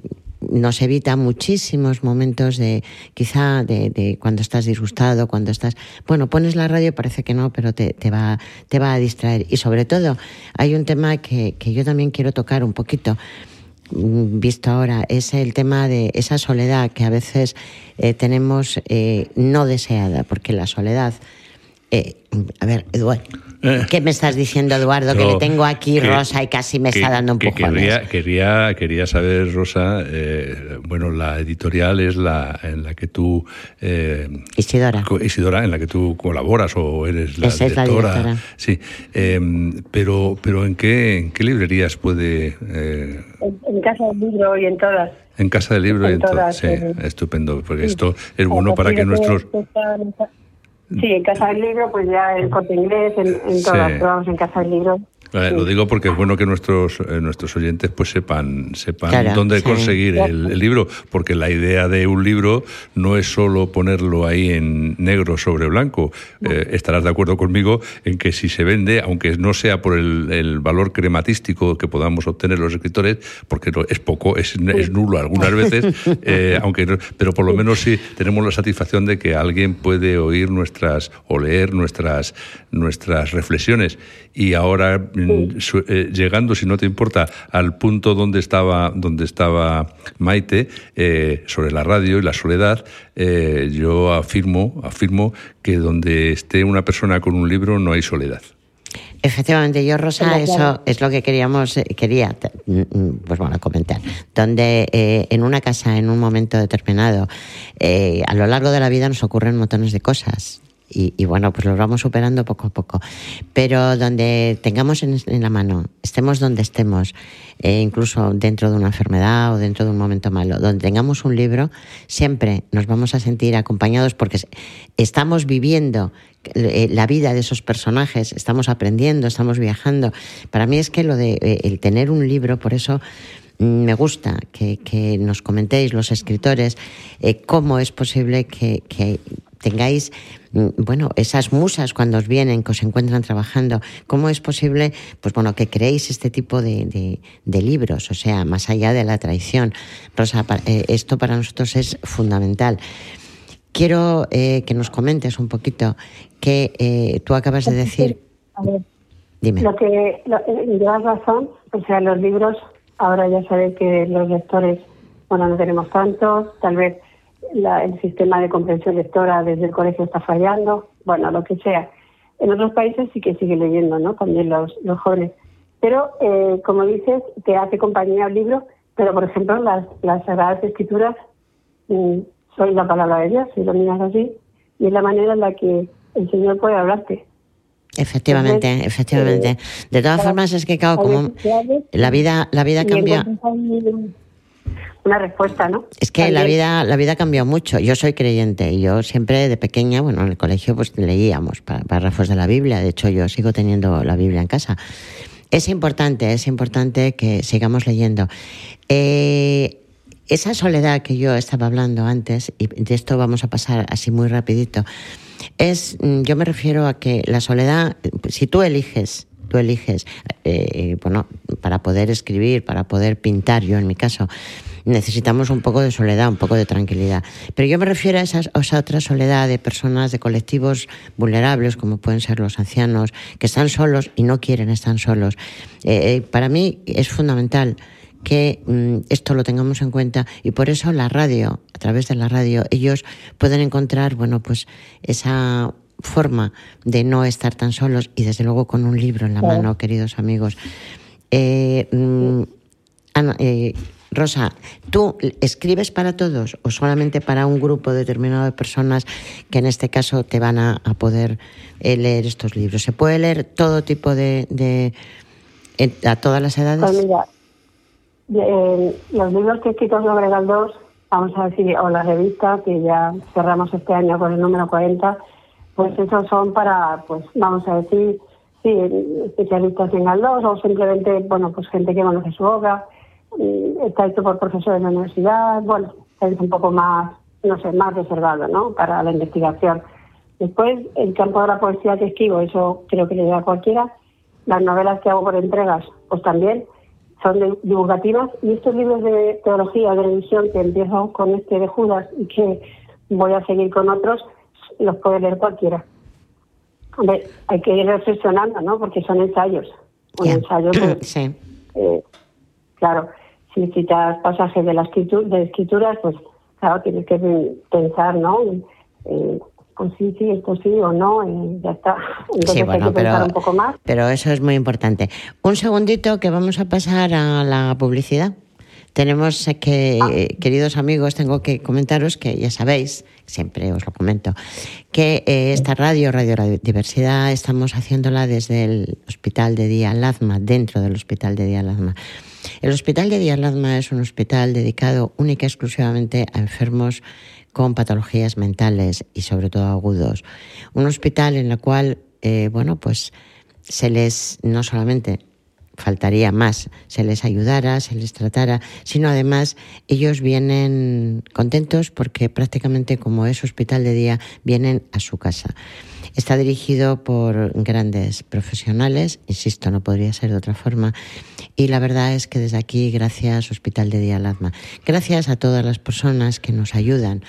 nos evita muchísimos momentos de quizá de, de cuando estás disgustado, cuando estás, bueno, pones la radio, parece que no, pero te, te va, te va a distraer. Y sobre todo, hay un tema que, que yo también quiero tocar un poquito mm, visto ahora es el tema de esa soledad que a veces eh, tenemos eh, no deseada, porque la soledad. Eh, a ver, Eduardo, ¿qué me estás diciendo, Eduardo? que le tengo aquí que- Rosa y casi me que- está dando un que poco. quería, quería, quería saber, Rosa, eh, bueno, la editorial es la en la que tú... eh, Isidora. co- Isidora, en la que tú colaboras o eres la Esa es la directora. directora. Sí, eh, pero, pero ¿en qué, en qué librerías puede... eh, En, en casa del libro y en todas. en Casa del Libro y En todas, Sí, eh, estupendo, porque sí. esto es bueno para que nuestros... está Sí, en Casa del Libro, pues ya en Corte Inglés, en, en Sí. todas, pero vamos, en Casa del Libro. Lo digo porque es bueno que nuestros eh, nuestros oyentes pues sepan sepan Claro, dónde sí. conseguir el, el libro, porque la idea de un libro no es solo ponerlo ahí en negro sobre blanco. Eh, estarás de acuerdo conmigo en que si se vende, aunque no sea por el, el valor crematístico que podamos obtener los escritores, porque no- es poco, es, es nulo algunas veces, eh, aunque no- pero por lo menos sí tenemos la satisfacción de que alguien puede oír nuestras o leer nuestras nuestras reflexiones y ahora eh, llegando si no te importa al punto donde estaba donde estaba Maite eh, sobre la radio y la soledad eh, yo afirmo afirmo que donde esté una persona con un libro no hay soledad Efectivamente, yo, Rosa, eso es lo que queríamos, eh, quería, mm, mm, pues bueno, comentar. Donde eh, en una casa, en un momento determinado, eh, a lo largo de la vida nos ocurren montones de cosas. Y, bueno, pues lo vamos superando poco a poco. Pero donde tengamos en, la mano, estemos donde estemos, eh, incluso dentro de una enfermedad o dentro de un momento malo, donde tengamos un libro, siempre nos vamos a sentir acompañados porque estamos viviendo eh, la vida de esos personajes, estamos aprendiendo, estamos viajando. Para mí es que lo de eh, el tener un libro, por eso mm, me gusta que, nos comentéis los escritores cómo es posible que, que tengáis Mm, bueno, esas musas cuando os vienen, que os encuentran trabajando, ¿cómo es posible, pues bueno, que creéis este tipo de, libros? O sea, más allá de la traición. Rosa, eh, esto para nosotros es fundamental. Quiero eh, que nos comentes un poquito que eh, tú acabas de decir. A ver, Dime. Lo que lo, llevas razón, o sea, los libros, ahora ya sabéis que los lectores, bueno, no tenemos tantos, tal vez el sistema de comprensión lectora desde el colegio está fallando, bueno, lo que sea. En otros países sí que sigue leyendo, ¿no? También los, los jóvenes. Pero, eh, como dices, te hace compañía el libro, pero, por ejemplo, las, las Sagradas Escrituras mm, son la palabra de Dios, si lo miras así, y es la manera en la que el Señor puede hablarte. Efectivamente, efectivamente. Eh, de todas formas, es que, claro, como la vida, la vida cambia una respuesta, ¿no? Es que la vida, la vida ha cambiado mucho. Yo soy creyente y yo siempre de pequeña, bueno, en el colegio pues leíamos párrafos de la Biblia. De hecho, yo sigo teniendo la Biblia en casa. Es importante, es importante que sigamos leyendo. Eh, esa soledad que yo estaba hablando antes, y de esto vamos a pasar así muy rapidito, es, mm, yo me refiero a que la soledad, si tú eliges tú eliges, eh, bueno, para poder escribir, para poder pintar, yo en mi caso, necesitamos un poco de soledad, un poco de tranquilidad. Pero yo me refiero a esa, otra soledad de personas, de colectivos vulnerables, como pueden ser los ancianos, que están solos y no quieren estar solos. Eh, eh, para mí es fundamental que mm, esto lo tengamos en cuenta y por eso la radio, a través de la radio, ellos pueden encontrar, bueno, pues esa forma de no estar tan solos y desde luego con un libro en la mano, queridos amigos. Eh, mm, eh Rosa, ¿tú escribes para todos o solamente para un grupo determinado de personas que en este caso te van a, poder eh, leer estos libros? ¿Se puede leer todo tipo de, a todas las edades? Pues mira, eh, los libros que he escrito sobre dos, vamos a decir, o la revista, que ya cerramos este año con el número 40, pues esos son para, pues vamos a decir, sí, especialistas en Galdós o simplemente, bueno, pues gente que conoce su obra está hecho por profesores de la universidad, bueno, es un poco más, no sé, más reservado, ¿no? Para la investigación. Después, el campo de la poesía que escribo, eso creo que le llega a cualquiera. Las novelas que hago por entregas, pues también son divulgativas. Y estos libros de teología, de religión, que empiezo con este de Judas y que voy a seguir con otros, los puede leer cualquiera. Hombre, hay que ir reflexionando, ¿no? Porque son ensayos. Un ensayo sí. Eh, claro, si citas pasajes de la escritura, de escrituras, pues claro, tienes que pensar, ¿no? pues sí, sí, esto sí o no, y ya está. Entonces sí, bueno, hay que pero, un poco más. Pero eso es muy importante. Un segundito que vamos a pasar a la publicidad. Tenemos que, ah. queridos amigos, tengo que comentaros que ya sabéis, siempre os lo comento, que eh, esta radio, Radio Diversidad, estamos haciéndola desde el Hospital de Día Lazma, dentro del Hospital de Día Lazma. El Hospital de Dialasma es un hospital dedicado única y exclusivamente a enfermos con patologías mentales y sobre todo agudos. Un hospital en el cual, eh, bueno, pues se les no solamente faltaría más, se les ayudara, se les tratara, sino además ellos vienen contentos porque prácticamente como es hospital de día, vienen a su casa. Está dirigido por grandes profesionales, insisto, no podría ser de otra forma. Y la verdad es que desde aquí, gracias Hospital de Día gracias a todas las personas que nos ayudan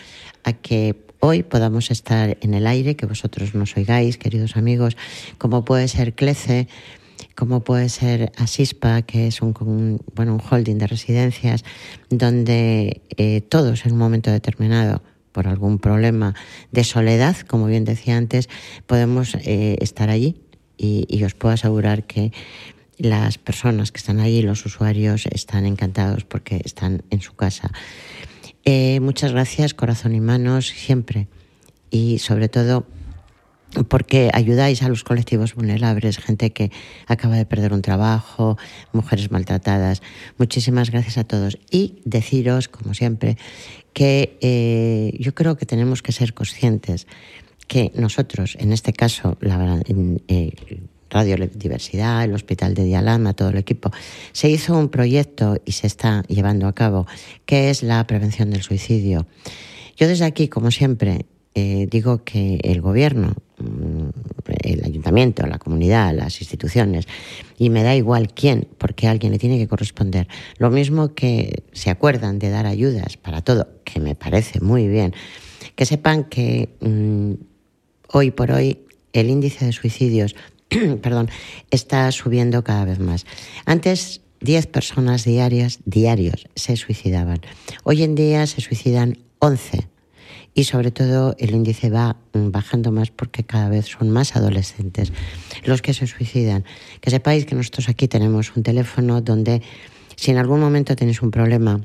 a que hoy podamos estar en el aire, que vosotros nos oigáis, queridos amigos, como puede ser CLECE, como puede ser Asispa, que es un, bueno, un holding de residencias, donde eh, todos en un momento determinado por algún problema de soledad, como bien decía antes, podemos eh, estar allí y, os puedo asegurar que las personas que están allí, los usuarios, están encantados porque están en su casa. Eh, muchas gracias, corazón y manos, siempre. Y sobre todo, porque ayudáis a los colectivos vulnerables, gente que acaba de perder un trabajo, mujeres maltratadas. Muchísimas gracias a todos. Y deciros, como siempre, que eh, yo creo que tenemos que ser conscientes que nosotros, en este caso, la eh, Radio Diversidad, el Hospital de Dialama, todo el equipo, se hizo un proyecto y se está llevando a cabo, que es la prevención del suicidio. Yo desde aquí, como siempre, eh, digo que el gobierno, mm, el ayuntamiento, la comunidad, las instituciones, y me da igual quién, porque alguien le tiene que corresponder. Lo mismo que se acuerdan de dar ayudas para todo, que me parece muy bien, que sepan que mm, hoy por hoy el índice de suicidios, perdón, está subiendo cada vez más. Antes 10 personas diarias, diarios, se suicidaban. Hoy en día se suicidan 11 y sobre todo el índice va mm, bajando más porque cada vez son más adolescentes los que se suicidan. Que sepáis que nosotros aquí tenemos un teléfono donde si en algún momento tenéis un problema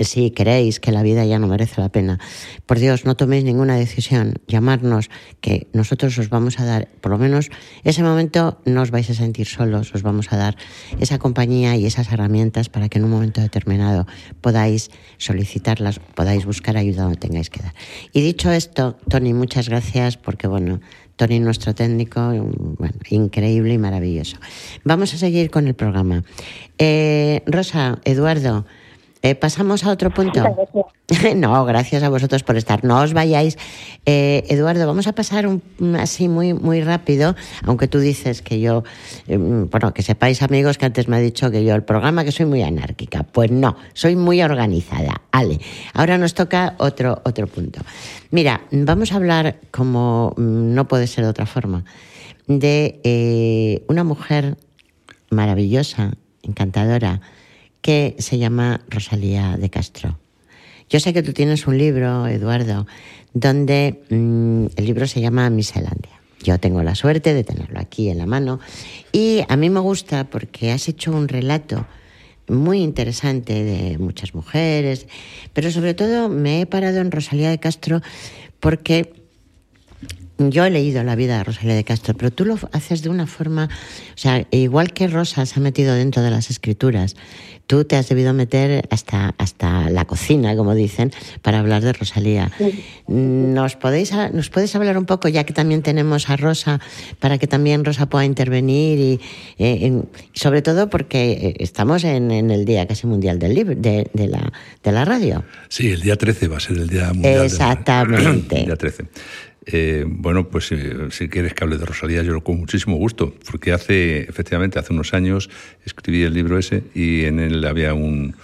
si queréis que la vida ya no merece la pena, por Dios, no toméis ninguna decisión, llamarnos, que nosotros os vamos a dar, por lo menos ese momento no os vais a sentir solos, os vamos a dar esa compañía y esas herramientas para que en un momento determinado podáis solicitarlas, podáis buscar ayuda donde tengáis que dar. Y dicho esto, Tony, muchas gracias porque, bueno, Tony, nuestro técnico, bueno, increíble y maravilloso. Vamos a seguir con el programa. Eh, Rosa, Eduardo, eh, pasamos a otro punto. no, gracias a vosotros por estar. No os vayáis. Eh, Eduardo, vamos a pasar un, así muy, muy rápido, aunque tú dices que yo, em, bueno, que sepáis amigos que antes me ha dicho que yo el programa que soy muy anárquica. Pues no, soy muy organizada. Ale, ahora nos toca otro, otro punto. Mira, vamos a hablar, como mm, no puede ser de otra forma, de eh, una mujer maravillosa, encantadora, que se llama Rosalía de Castro. Yo sé que tú tienes un libro, Eduardo, donde mm, el libro se llama Miselandia. Yo tengo la suerte de tenerlo aquí en la mano y a mí me gusta porque has hecho un relato muy interesante de muchas mujeres, pero sobre todo me he parado en Rosalía de Castro porque yo he leído la vida de Rosalía de Castro, pero tú lo haces de una forma, o sea, igual que Rosa se ha metido dentro de las escrituras, tú te has debido meter hasta, hasta la cocina, como dicen, para hablar de Rosalía. ¿Nos, podéis, ¿Nos puedes hablar un poco, ya que también tenemos a Rosa, para que también Rosa pueda intervenir? y eh, Sobre todo porque eh, estamos en, el Día casi mundial del libro, de, la, de la radio. Sí, el día 13 va a ser el Día Mundial. Exactamente. el día 13. Eh, bueno, pues si quieres que hable de Rosalía, yo lo con muchísimo gusto, porque hace, efectivamente, hace unos años escribí el libro ese y en él había un,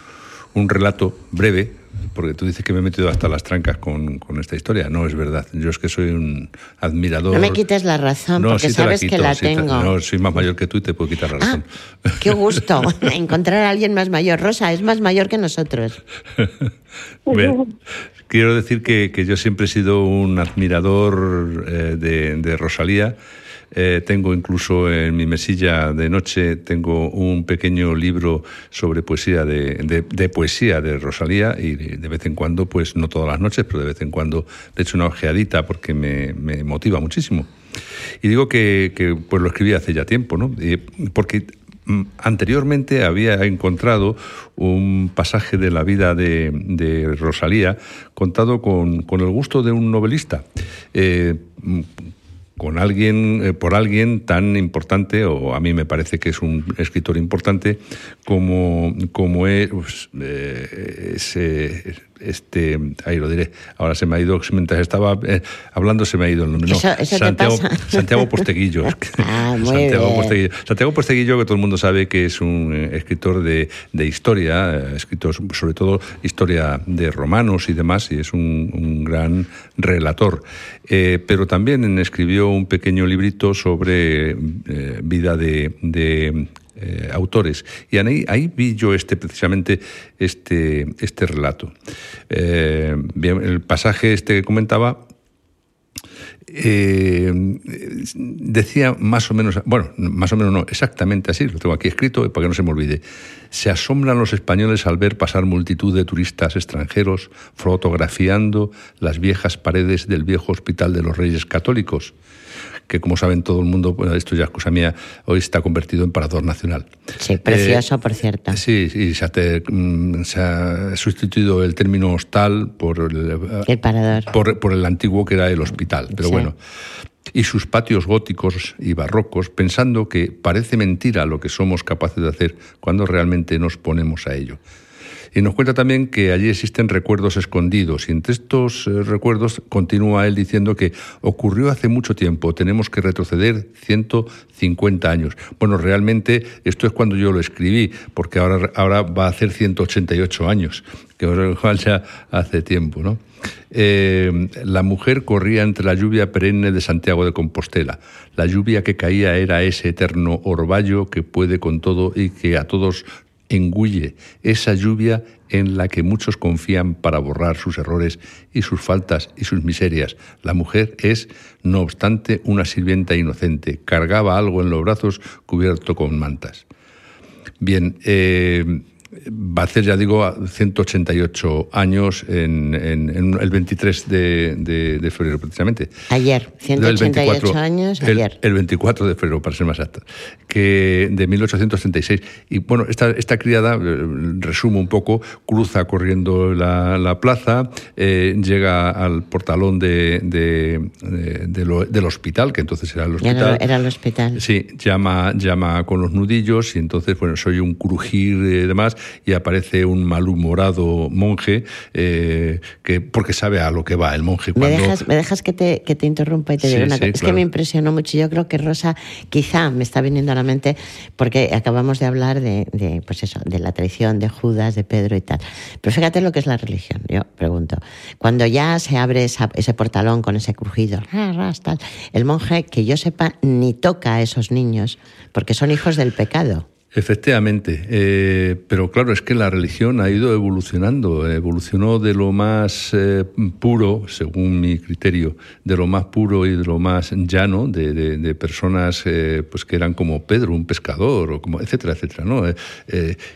un relato breve, porque tú dices que me he metido hasta las trancas con, con, esta historia. No es verdad. Yo es que soy un admirador. No me quites la razón, porque sabes que la tengo. no, soy más mayor que tú y te puedo quitar la ah, razón. qué gusto encontrar a alguien más mayor. Rosa es más mayor que nosotros. quiero decir que, que, yo siempre he sido un admirador eh, de, de, Rosalía. Eh, tengo incluso en mi mesilla de noche tengo un pequeño libro sobre poesía de, de, poesía de Rosalía y de vez en cuando, pues no todas las noches, pero de vez en cuando le echo una ojeadita porque me, me motiva muchísimo. Y digo que, que, pues lo escribí hace ya tiempo, ¿no? porque anteriormente había encontrado un pasaje de la vida de, Rosalía contado con, el gusto de un novelista. Eh, mm, con alguien, eh, por alguien tan importante, o a mí me parece que es un escritor importante, como, como es, eh, este, ahí lo diré, ahora se me ha ido, mientras estaba eh, hablando se me ha ido el nombre. No, Santiago, Santiago Posteguillo. ah, Santiago Posteguillo. Santiago Posteguillo, que todo el mundo sabe que es un eh, escritor de, de historia, eh, escritor sobre todo historia de romanos y demás, y es un, un gran relator. pero también escribió un pequeño librito sobre vida de, de eh, autores. Y ahí, vi yo este, precisamente este, este relato. Eh, bien, el pasaje este que comentaba eh, decía más o menos, bueno, más o menos no, exactamente así, lo tengo aquí escrito para que no se me olvide. Se asombran los españoles al ver pasar multitud de turistas extranjeros fotografiando las viejas paredes del viejo Hospital de los Reyes Católicos que como saben todo el mundo, esto ya es cosa mía, hoy está convertido en parador nacional. Sí, precioso, por cierto. Eh, sí, y mm, se ha, sustituido el término hostal por el, el parador. Por, el antiguo que era el hospital. Pero bueno, y sus patios góticos y barrocos, pensando que parece mentira lo que somos capaces de hacer cuando realmente nos ponemos a ello. Y nos cuenta también que allí existen recuerdos escondidos. Y entre estos eh, recuerdos continúa él diciendo que ocurrió hace mucho tiempo, tenemos que retroceder 150 años. Bueno, realmente esto es cuando yo lo escribí, porque ahora, ahora va a hacer 188 años, que igual ya hace tiempo, ¿no? Eh, la mujer corría entre la lluvia perenne de Santiago de Compostela. La lluvia que caía era ese eterno orvallo que puede con todo y que a todos engulle esa lluvia en la que muchos confían para borrar sus errores y sus faltas y sus miserias. La mujer es, no obstante, una sirvienta inocente. Cargaba algo en los brazos cubierto con mantas. Bien, eh, va a hacer, ya digo, 188 años en, el 23 de, febrero, precisamente. Ayer, 188 años, ayer. El, 24 de febrero, para ser más exacto, que de 1836. Y bueno, esta, esta criada, eh, resumo un poco, cruza corriendo la, plaza, eh, llega al portalón de, del hospital, que entonces era el hospital. Era, el hospital. Sí, llama, llama con los nudillos y entonces, bueno, soy un crujir y demás y aparece un malhumorado monje eh, que porque sabe a lo que va el monje. ¿Me, dejas, ¿Me dejas que te, que te interrumpa y te diga una cosa? Es que me impresionó mucho. Yo creo que Rosa quizá me está viniendo a la mente porque acabamos de hablar de, de, pues eso, de la traición de Judas, de Pedro y tal. Pero fíjate lo que es la religión, yo pregunto. Cuando ya se abre ese portalón con ese crujido, el monje, que yo sepa, ni toca a esos niños porque son hijos del pecado. Efectivamente, eh, pero claro, es que la religión ha ido evolucionando, evolucionó de lo más eh, puro, según mi criterio, de lo más puro y de lo más llano, de, personas eh, pues que eran como Pedro, un pescador, o como, etcétera, etcétera, ¿no?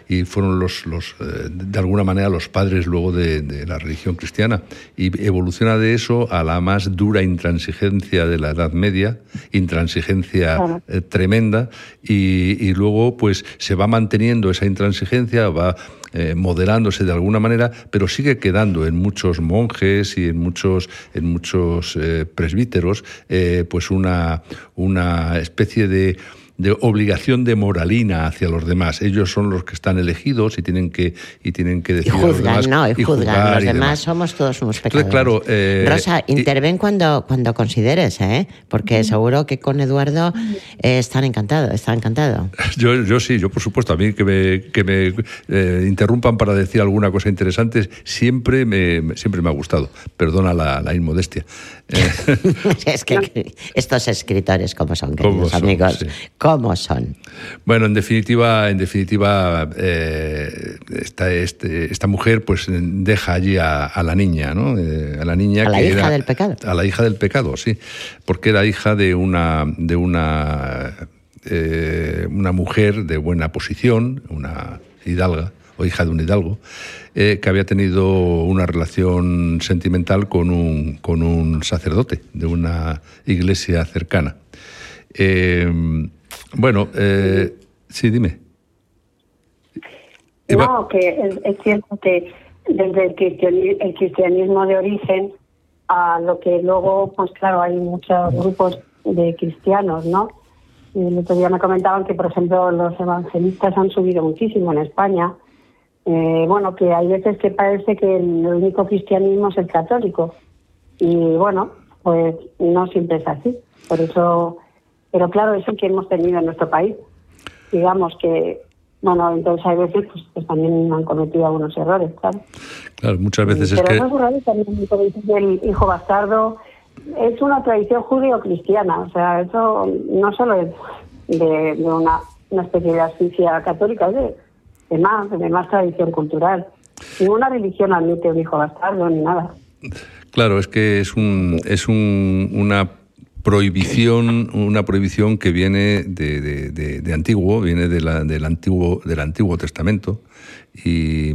y fueron los, los de alguna manera, los padres luego de, la religión cristiana. Y evoluciona de eso a la más dura intransigencia de la Edad Media, intransigencia tremenda, y, y luego, pues, se va manteniendo esa intransigencia, va eh, moderándose de alguna manera, pero sigue quedando en muchos monjes y en muchos, en muchos eh, presbíteros eh, pues una, una especie de de obligación de moralina hacia los demás. Ellos son los que están elegidos y tienen que y tienen que decir y juzgan, no, y, juzgan. Los demás, somos todos unos pecadores. claro, eh, Rosa, interven cuando cuando consideres, ¿eh? Porque seguro que con Eduardo eh, están encantados, está encantado. Yo, yo sí, yo por supuesto, a mí que me, que me eh, interrumpan para decir alguna cosa interesante siempre me siempre me ha gustado. Perdona la, la inmodestia. es que estos escritores como son, queridos amigos, ¿cómo son? Bueno, en definitiva, en definitiva, eh, esta, este, esta mujer pues deja allí a, la niña, ¿no? Eh, a la niña a la hija del pecado. A la hija del pecado, sí, porque era hija de una de una eh, una mujer de buena posición, una hidalga o hija de un hidalgo, eh, que había tenido una relación sentimental con un, con un sacerdote de una iglesia cercana. Eh, bueno, eh, sí, dime. No, que es, cierto que desde el cristianismo, de origen a lo que luego, pues claro, hay muchos grupos de cristianos, ¿no? El otro día me comentaban que, por ejemplo, los evangelistas han subido muchísimo en España eh, bueno, que hay veces que parece que el único cristianismo es el católico. Y bueno, pues no siempre es así. Por eso, pero claro, es el que hemos tenido en nuestro país. Digamos que, bueno, entonces hay veces pues, pues también han cometido algunos errores, claro. Claro, muchas veces es que... Pero no es raro también, el hijo bastardo, es una tradición judío-cristiana. O sea, eso no solo es de, una, una especie de asfixia católica, es de de más, de más tradición cultural. Ninguna religión admite un hijo bastardo ni nada. Claro, es que es un, es un, una prohibición, una prohibición que viene de, antiguo, viene de la, del, antiguo, del Antiguo Testamento y,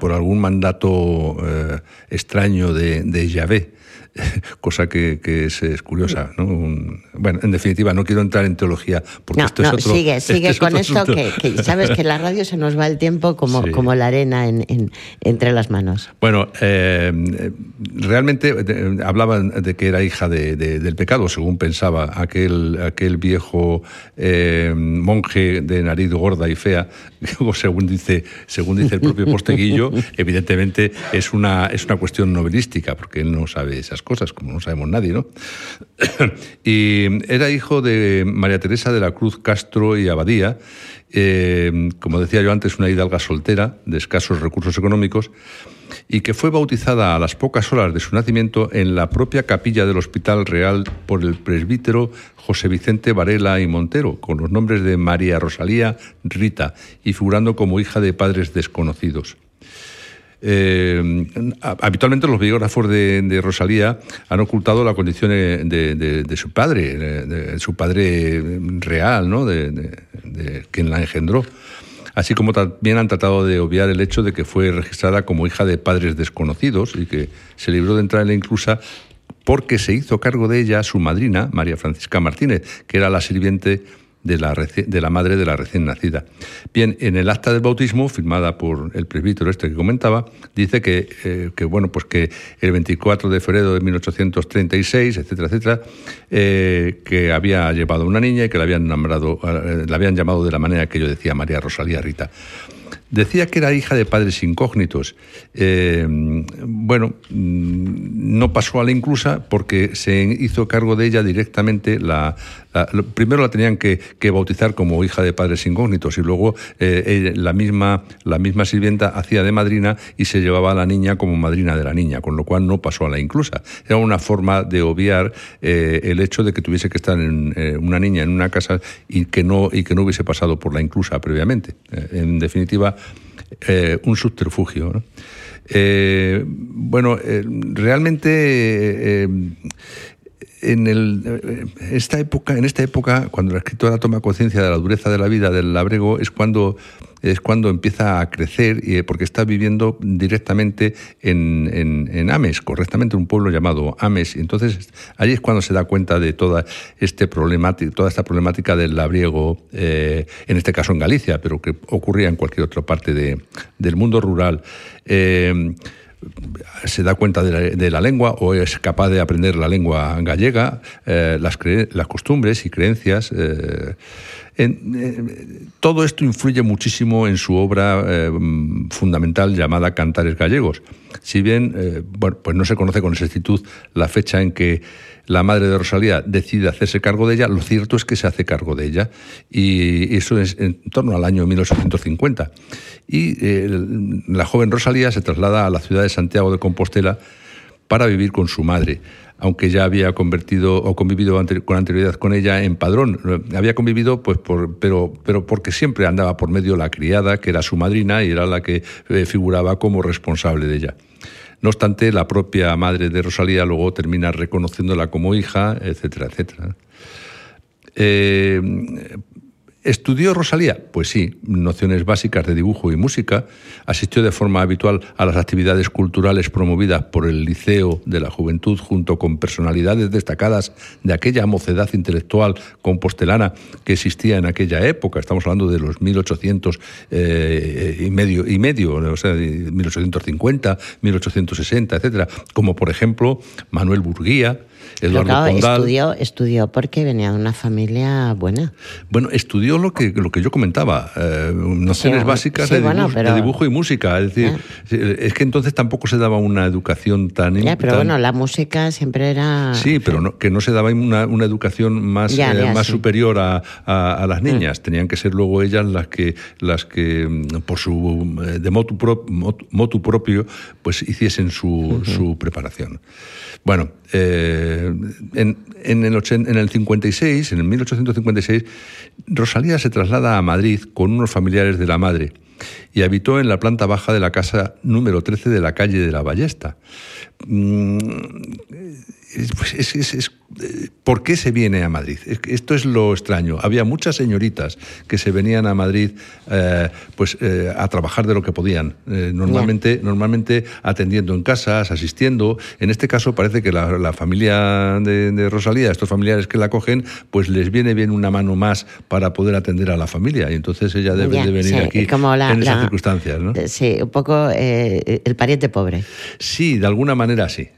por algún mandato eh, extraño de, de Yahvé cosa que, es, curiosa. ¿no? bueno, en definitiva, no quiero entrar en teología porque esto es otro. Sigue, sigue con esto que, sabes que la radio se nos va el tiempo como, como la arena en, entre las manos. Bueno, eh, realmente hablaban de que era hija del pecado, según pensaba aquel, aquel viejo eh, monje de nariz gorda y fea, o según dice, según dice el propio Posteguillo, evidentemente es una, es una cuestión novelística, porque él no sabe esas cosas, como no sabemos nadie, ¿no? y era hijo de María Teresa de la Cruz Castro y Abadía, eh, como decía yo antes, una hidalga soltera, de escasos recursos económicos, y que fue bautizada a las pocas horas de su nacimiento en la propia capilla del Hospital Real por el presbítero José Vicente Varela y Montero, con los nombres de María Rosalía Rita, y figurando como hija de padres desconocidos. Eh, habitualmente los biógrafos de, Rosalía han ocultado la condición de, su padre, su padre real, ¿no? de, quien la engendró. Así como también han tratado de obviar el hecho de que fue registrada como hija de padres desconocidos y que se libró de entrar en la inclusa porque se hizo cargo de ella su madrina, María Francisca Martínez, que era la sirviente de la, la madre de la recién nacida. Bien, en el acta del bautismo, firmada por el presbítero este que comentaba, dice que, eh, que bueno, pues que el 24 de febrero de 1836, etcétera, etcétera, eh, que había llevado una niña y que la habían, nombrado, eh, la habían llamado de la manera que yo decía, María Rosalía Rita. Decía que era hija de padres incógnitos. Bueno, mm, no pasó a la inclusa porque se hizo cargo de ella directamente. La, primero la tenían que, bautizar como hija de padres incógnitos y luego eh, la, misma, la misma sirvienta hacía de madrina y se llevaba a la niña como madrina de la niña, con lo cual no pasó a la inclusa. Era una forma de obviar eh, el hecho de que tuviese que estar en, una niña en una casa y que, no, y que no hubiese pasado por la inclusa previamente. en definitiva, eh, un subterfugio. Eh, bueno, eh, realmente en esta época, en esta época, cuando la escritora toma conciencia de la dureza de la vida del labrego, es cuando es cuando empieza a crecer, porque está viviendo directamente en, Ames, correctamente un pueblo llamado Ames. Y entonces ahí es cuando se da cuenta de toda, este problemática, toda esta problemática del labriego, eh, en este caso en Galicia, pero que ocurría en cualquier otra parte de, del mundo rural. Eh, se da cuenta de la, lengua o es capaz de aprender la lengua gallega, eh, las, las, costumbres y creencias. Eh, eh, todo esto influye muchísimo en su obra fundamental llamada Cantares Gallegos. Si bien bueno, pues no se conoce con exactitud la fecha en que la madre de Rosalía decide hacerse cargo de ella, lo cierto es que se hace cargo de ella y eso es en torno al año 1850. Y eh, la joven Rosalía se traslada a la ciudad de Santiago de Compostela para vivir con su madre aunque ya había convertido o convivido con anterioridad con ella en padrón. Había convivido, pues, por, pero, pero porque siempre andaba por medio la criada, que era su madrina y era la que eh, figuraba como responsable de ella. No obstante, la propia madre de Rosalía luego termina reconociéndola como hija, etcétera, etcétera. Eh, ¿Estudió Rosalía? Pues sí, nociones básicas de dibujo y música. Asistió de forma habitual a las actividades culturales promovidas por el Liceo de la Juventud junto con personalidades destacadas de aquella mocedad intelectual compostelana que existía en aquella época. Estamos hablando de los 1800 eh, y medio, y medio, o sea, 1850, 1860, etcétera, como por ejemplo Manuel Burguía, Eduardo Estudió, estudió porque venía de una familia buena. Bueno, estudió lo que, lo que yo comentaba, eh, nociones básicas de, dibujo, y música. Es decir, es que entonces tampoco se daba una educación tan... Ya, pero bueno, la música siempre era... Sí, pero que no se daba una, una educación más, eh, más superior a, a, las niñas. Mm. Tenían que ser luego ellas las que, las que mm, por su... Eh, de motu, motu propio, pues hiciesen su, su preparación. Bueno, eh, en, en, el en el 56, en el 1856, Rosalía se traslada a Madrid con unos familiares de la madre y habitó en la planta baja de la casa número 13 de la calle de la Ballesta. Mm, pues es, ¿Por qué se viene a Madrid? Esto es lo extraño. Había muchas señoritas que se venían a Madrid eh, pues, eh, a trabajar de lo que podían, eh, normalmente, normalmente atendiendo en casas, asistiendo. En este caso parece que la, familia de, Rosalía, estos familiares que la cogen, pues les viene bien una mano más para poder atender a la familia y entonces ella debe de venir aquí en esas circunstancias. ¿no? Sí, un poco el pariente pobre. Sí, de alguna manera sí.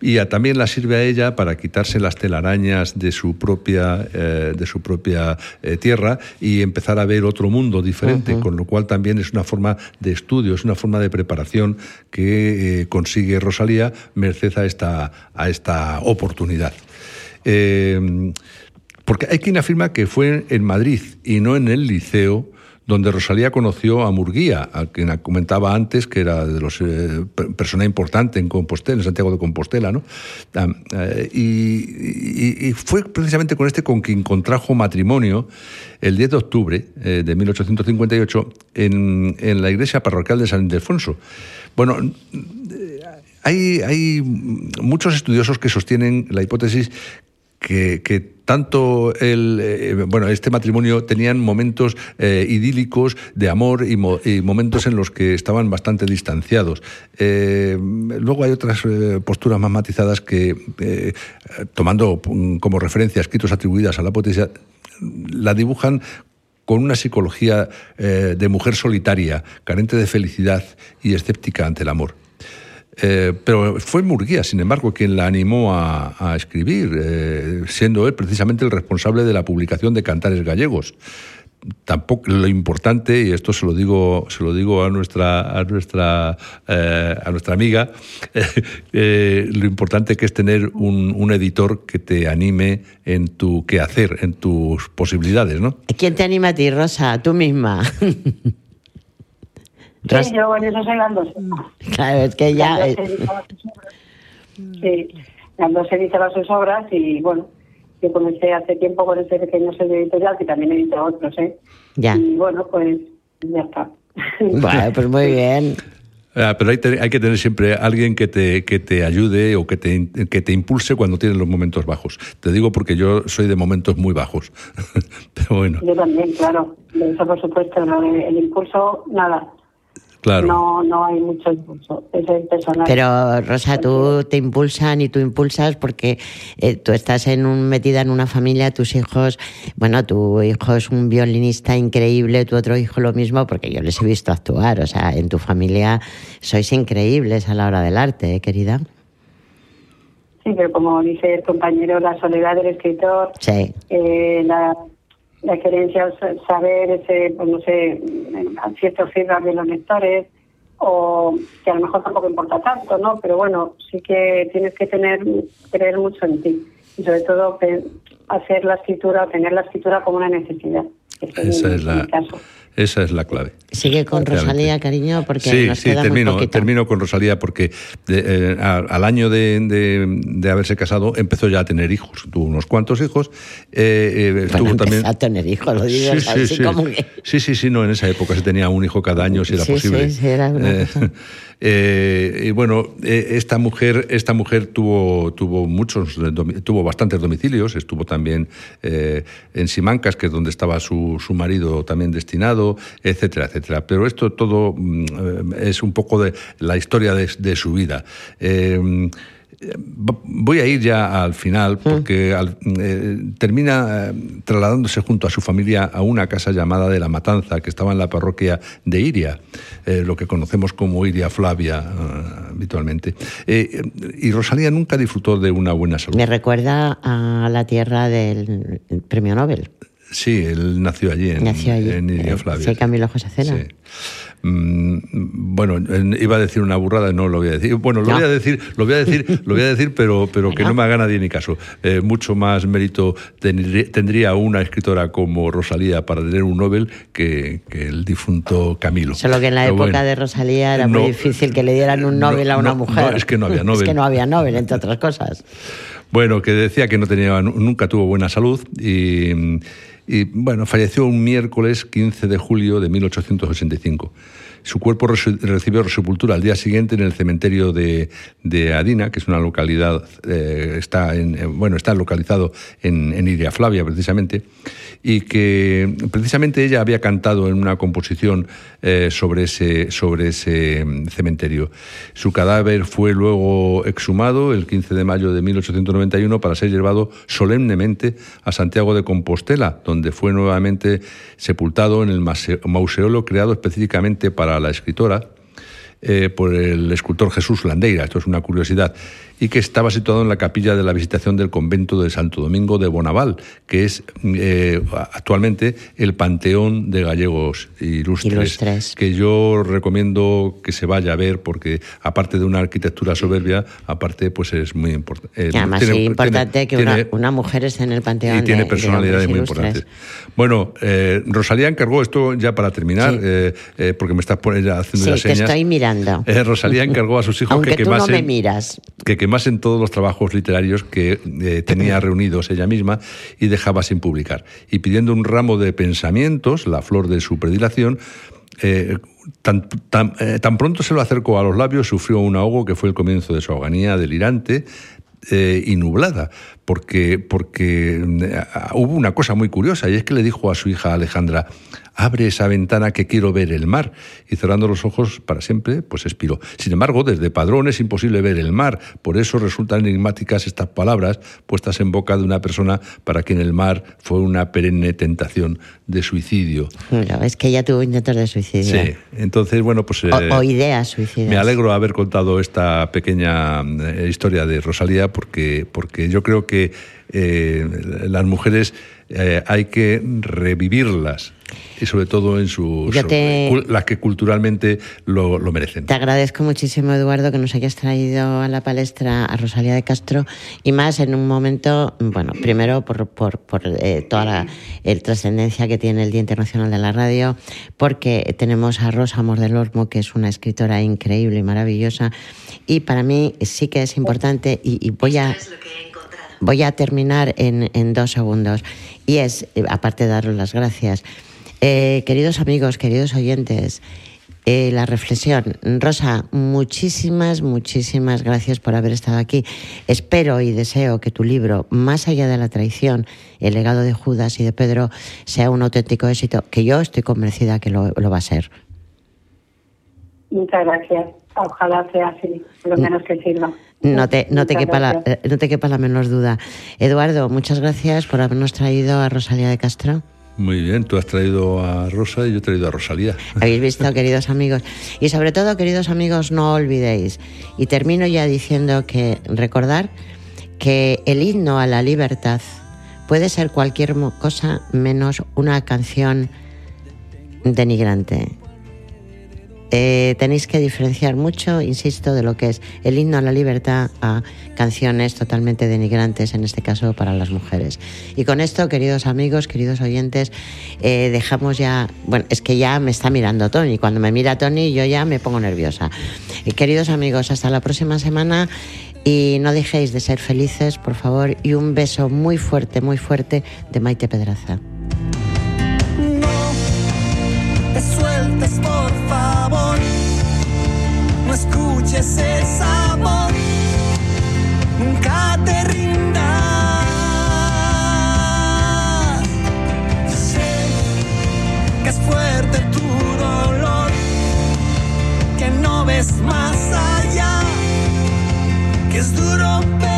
Y también la sirve a ella para quitarse las telarañas de su propia, eh, de su propia eh, tierra y empezar a ver otro mundo diferente, con lo cual también es una forma de estudio, es una forma de preparación que eh, consigue Rosalía merced a esta, a esta oportunidad. porque hay quien afirma que fue en Madrid y no en el liceo donde Rosalía conoció a Murguía, a quien comentaba antes que era de los eh, persona importante en Compostela, en Santiago de Compostela, ¿no? Eh, y, fue precisamente con este con quien contrajo matrimonio el 10 de octubre eh, de 1858 en, en, la iglesia parroquial de San Ildefonso. Bueno, hay, hay muchos estudiosos que sostienen la hipótesis que, tanto el, eh, bueno, este matrimonio tenían momentos eh, idílicos de amor y, momentos en los que estaban bastante distanciados. Eh, luego hay otras posturas más matizadas que, tomando como referencia escritos atribuidas a la potencia, la dibujan con una psicología de mujer solitaria, carente de felicidad y escéptica ante el amor. Eh, pero fue Murguía, sin embargo, quien la animó a, escribir, eh, siendo él precisamente el responsable de la publicación de Cantares Gallegos. Tampoco lo importante, y esto se lo digo, se lo digo a nuestra, a nuestra, eh, a nuestra amiga, lo importante que es tener un, editor que te anime en tu quehacer, en tus posibilidades, ¿no? ¿Quién te anima a ti, Rosa? Tú misma. Sí, yo en eso soy Gandose. Claro, es que ya... Sí, Gandose editaba sus obras y bueno, yo comencé hace tiempo con este pequeño sello editorial que también edita otros, ¿eh? Ya. Y bueno, pues ya está. Bueno, pues muy bien. Ah, pero hay, hay, que tener siempre alguien que te, que te ayude o que te, que te impulse cuando tienes los momentos bajos. Te digo porque yo soy de momentos muy bajos. pero bueno. Yo también, claro. Eso por supuesto, el impulso, nada. No, no hay mucho impulso. Es el personal. Pero, Rosa, tú te impulsan y tú impulsas porque eh, tú estás en un, metida en una familia, tus hijos, bueno, tu hijo es un violinista increíble, tu otro hijo lo mismo, porque yo les he visto actuar. O sea, en tu familia sois increíbles a la hora del arte, ¿eh, querida. Sí, pero como dice el compañero, la soledad del escritor, sí. eh, la la experiencia, saber ese, pues no sé, ciertos feedback de los lectores, o que a lo mejor tampoco importa tanto, ¿no? Pero bueno, sí que tienes que tener, creer mucho en ti y sobre todo hacer la escritura, tener la escritura como una necesidad. Esa es la, esa es la clave. Sigue con Rosalía, cariño, porque sí, nos sí, termino, termino con Rosalía porque eh, al año de, haberse casado empezó ya a tener hijos. Tuvo unos cuantos hijos. Eh, eh también... a tener hijos, lo digo sí, así sí, como que... Sí, sí, sí, no, en esa época se tenía un hijo cada año si era posible. Sí, sí, era eh, y bueno, esta mujer, esta mujer tuvo, tuvo muchos, tuvo bastantes domicilios, estuvo también en Simancas, que es donde estaba su, su, marido también destinado, etcétera, etcétera. Pero esto todo mm, es un poco de la historia de, de su vida. Voy a ir ya al final mm. porque eh, termina eh, trasladándose junto a su familia a una casa llamada de La Matanza, que estaba en la parroquia de Iria, eh, lo que conocemos como Iria Flavia habitualmente. y Rosalía nunca disfrutó de una buena salud. Me recuerda a la tierra del premio Nobel. Sí, él nació allí, en, nació allí. en Iria Flavia. Sí, Camilo José Cena. Sí. Bueno, iba a decir una burrada, no lo voy a decir. Bueno, lo voy a decir, lo voy a decir, lo voy a decir, pero, pero que no me haga nadie ni caso. Eh, mucho más mérito tendría una escritora como Rosalía para tener un Nobel que, el difunto Camilo. Solo que en la época de Rosalía era muy difícil que le dieran un Nobel a una mujer. es que no había Nobel. Es que no había Nobel, entre otras cosas. Bueno, que decía que no tenía, nunca tuvo buena salud y y bueno, falleció un miércoles 15 de julio de 1885. Su cuerpo recibió sepultura al día siguiente en el cementerio de, Adina, que es una localidad, eh, está en, eh, bueno, está localizado en, en Iria Flavia, precisamente, y que precisamente ella había cantado en una composición eh, sobre, ese, sobre ese mm, cementerio. Su cadáver fue luego exhumado el 15 de mayo de 1891 para ser llevado solemnemente a Santiago de Compostela, donde fue nuevamente sepultado en el mauseolo creado específicamente para la escritora eh, por el escultor Jesús Landeira. Esto es una curiosidad y que estaba situado en la capilla de la Visitación del convento de Santo Domingo de Bonaval, que es eh, actualmente el panteón de gallegos ilustres, que yo recomiendo que se vaya a ver porque aparte de una arquitectura soberbia, aparte pues es muy importante. Eh, además es importante que una, mujer esté en el panteón. Y tiene personalidades muy importantes. Bueno, eh, Rosalía encargó esto ya para terminar, porque me estás haciendo sí, las señas. te estoy mirando. Rosalía encargó a sus hijos que, que tú no me miras. Que, que más en todos los trabajos literarios que eh, tenía reunidos ella misma y dejaba sin publicar. Y pidiendo un ramo de pensamientos, la flor de su predilación, eh, tan, eh, tan, pronto se lo acercó a los labios, sufrió un ahogo que fue el comienzo de su agonía delirante y nublada, porque, porque hubo una cosa muy curiosa, y es que le dijo a su hija Alejandra, abre esa ventana que quiero ver el mar. Y cerrando los ojos para siempre, pues expiró. Sin embargo, desde Padrón es imposible ver el mar. Por eso resultan enigmáticas estas palabras puestas en boca de una persona para quien el mar fue una perenne tentación de suicidio. es que ella tuvo intentos de suicidio. Sí, entonces, bueno, pues... o, eh, ideas suicidas. Me alegro haber contado esta pequeña eh, historia de Rosalía porque, porque yo creo que eh, las mujeres hay que revivirlas y sobre todo en sus las que culturalmente lo, merecen. Te agradezco muchísimo, Eduardo, que nos hayas traído a la palestra a Rosalía de Castro y más en un momento, bueno, primero por, por, por eh, toda la trascendencia que tiene el Día Internacional de la Radio, porque tenemos a Rosa Amor del Olmo, que es una escritora increíble y maravillosa, y para mí sí que es importante y, voy a... Voy a terminar en, en dos segundos. Y es, eh, aparte de daros las gracias, eh, queridos amigos, queridos oyentes, eh, la reflexión. Rosa, muchísimas, muchísimas gracias por haber estado aquí. Espero y deseo que tu libro, Más allá de la traición, el legado de Judas y de Pedro, sea un auténtico éxito, que yo estoy convencida que lo, va a ser. Muchas gracias. Ojalá sea así, lo menos que sirva. No te, no, te quepa la, eh, no te quepa la menor duda. Eduardo, muchas gracias por habernos traído a Rosalía de Castro. Muy bien, tú has traído a Rosa y yo he traído a Rosalía. Habéis visto, queridos amigos. Y sobre todo, queridos amigos, no olvidéis. Y termino ya diciendo que recordar que el himno a la libertad puede ser cualquier cosa menos una canción denigrante. Eh, tenéis que diferenciar mucho, insisto, de lo que es el himno a la libertad a canciones totalmente denigrantes, en este caso para las mujeres. Y con esto, queridos amigos, queridos oyentes, eh, dejamos ya, bueno, es que ya me está mirando Tony, cuando me mira Tony yo ya me pongo nerviosa. Eh, queridos amigos, hasta la próxima semana y no dejéis de ser felices, por favor, y un beso muy fuerte, muy fuerte de Maite Pedraza. Escuches esa voz, nunca te rindas. Sé que es fuerte tu dolor, que no ves más allá, que es duro.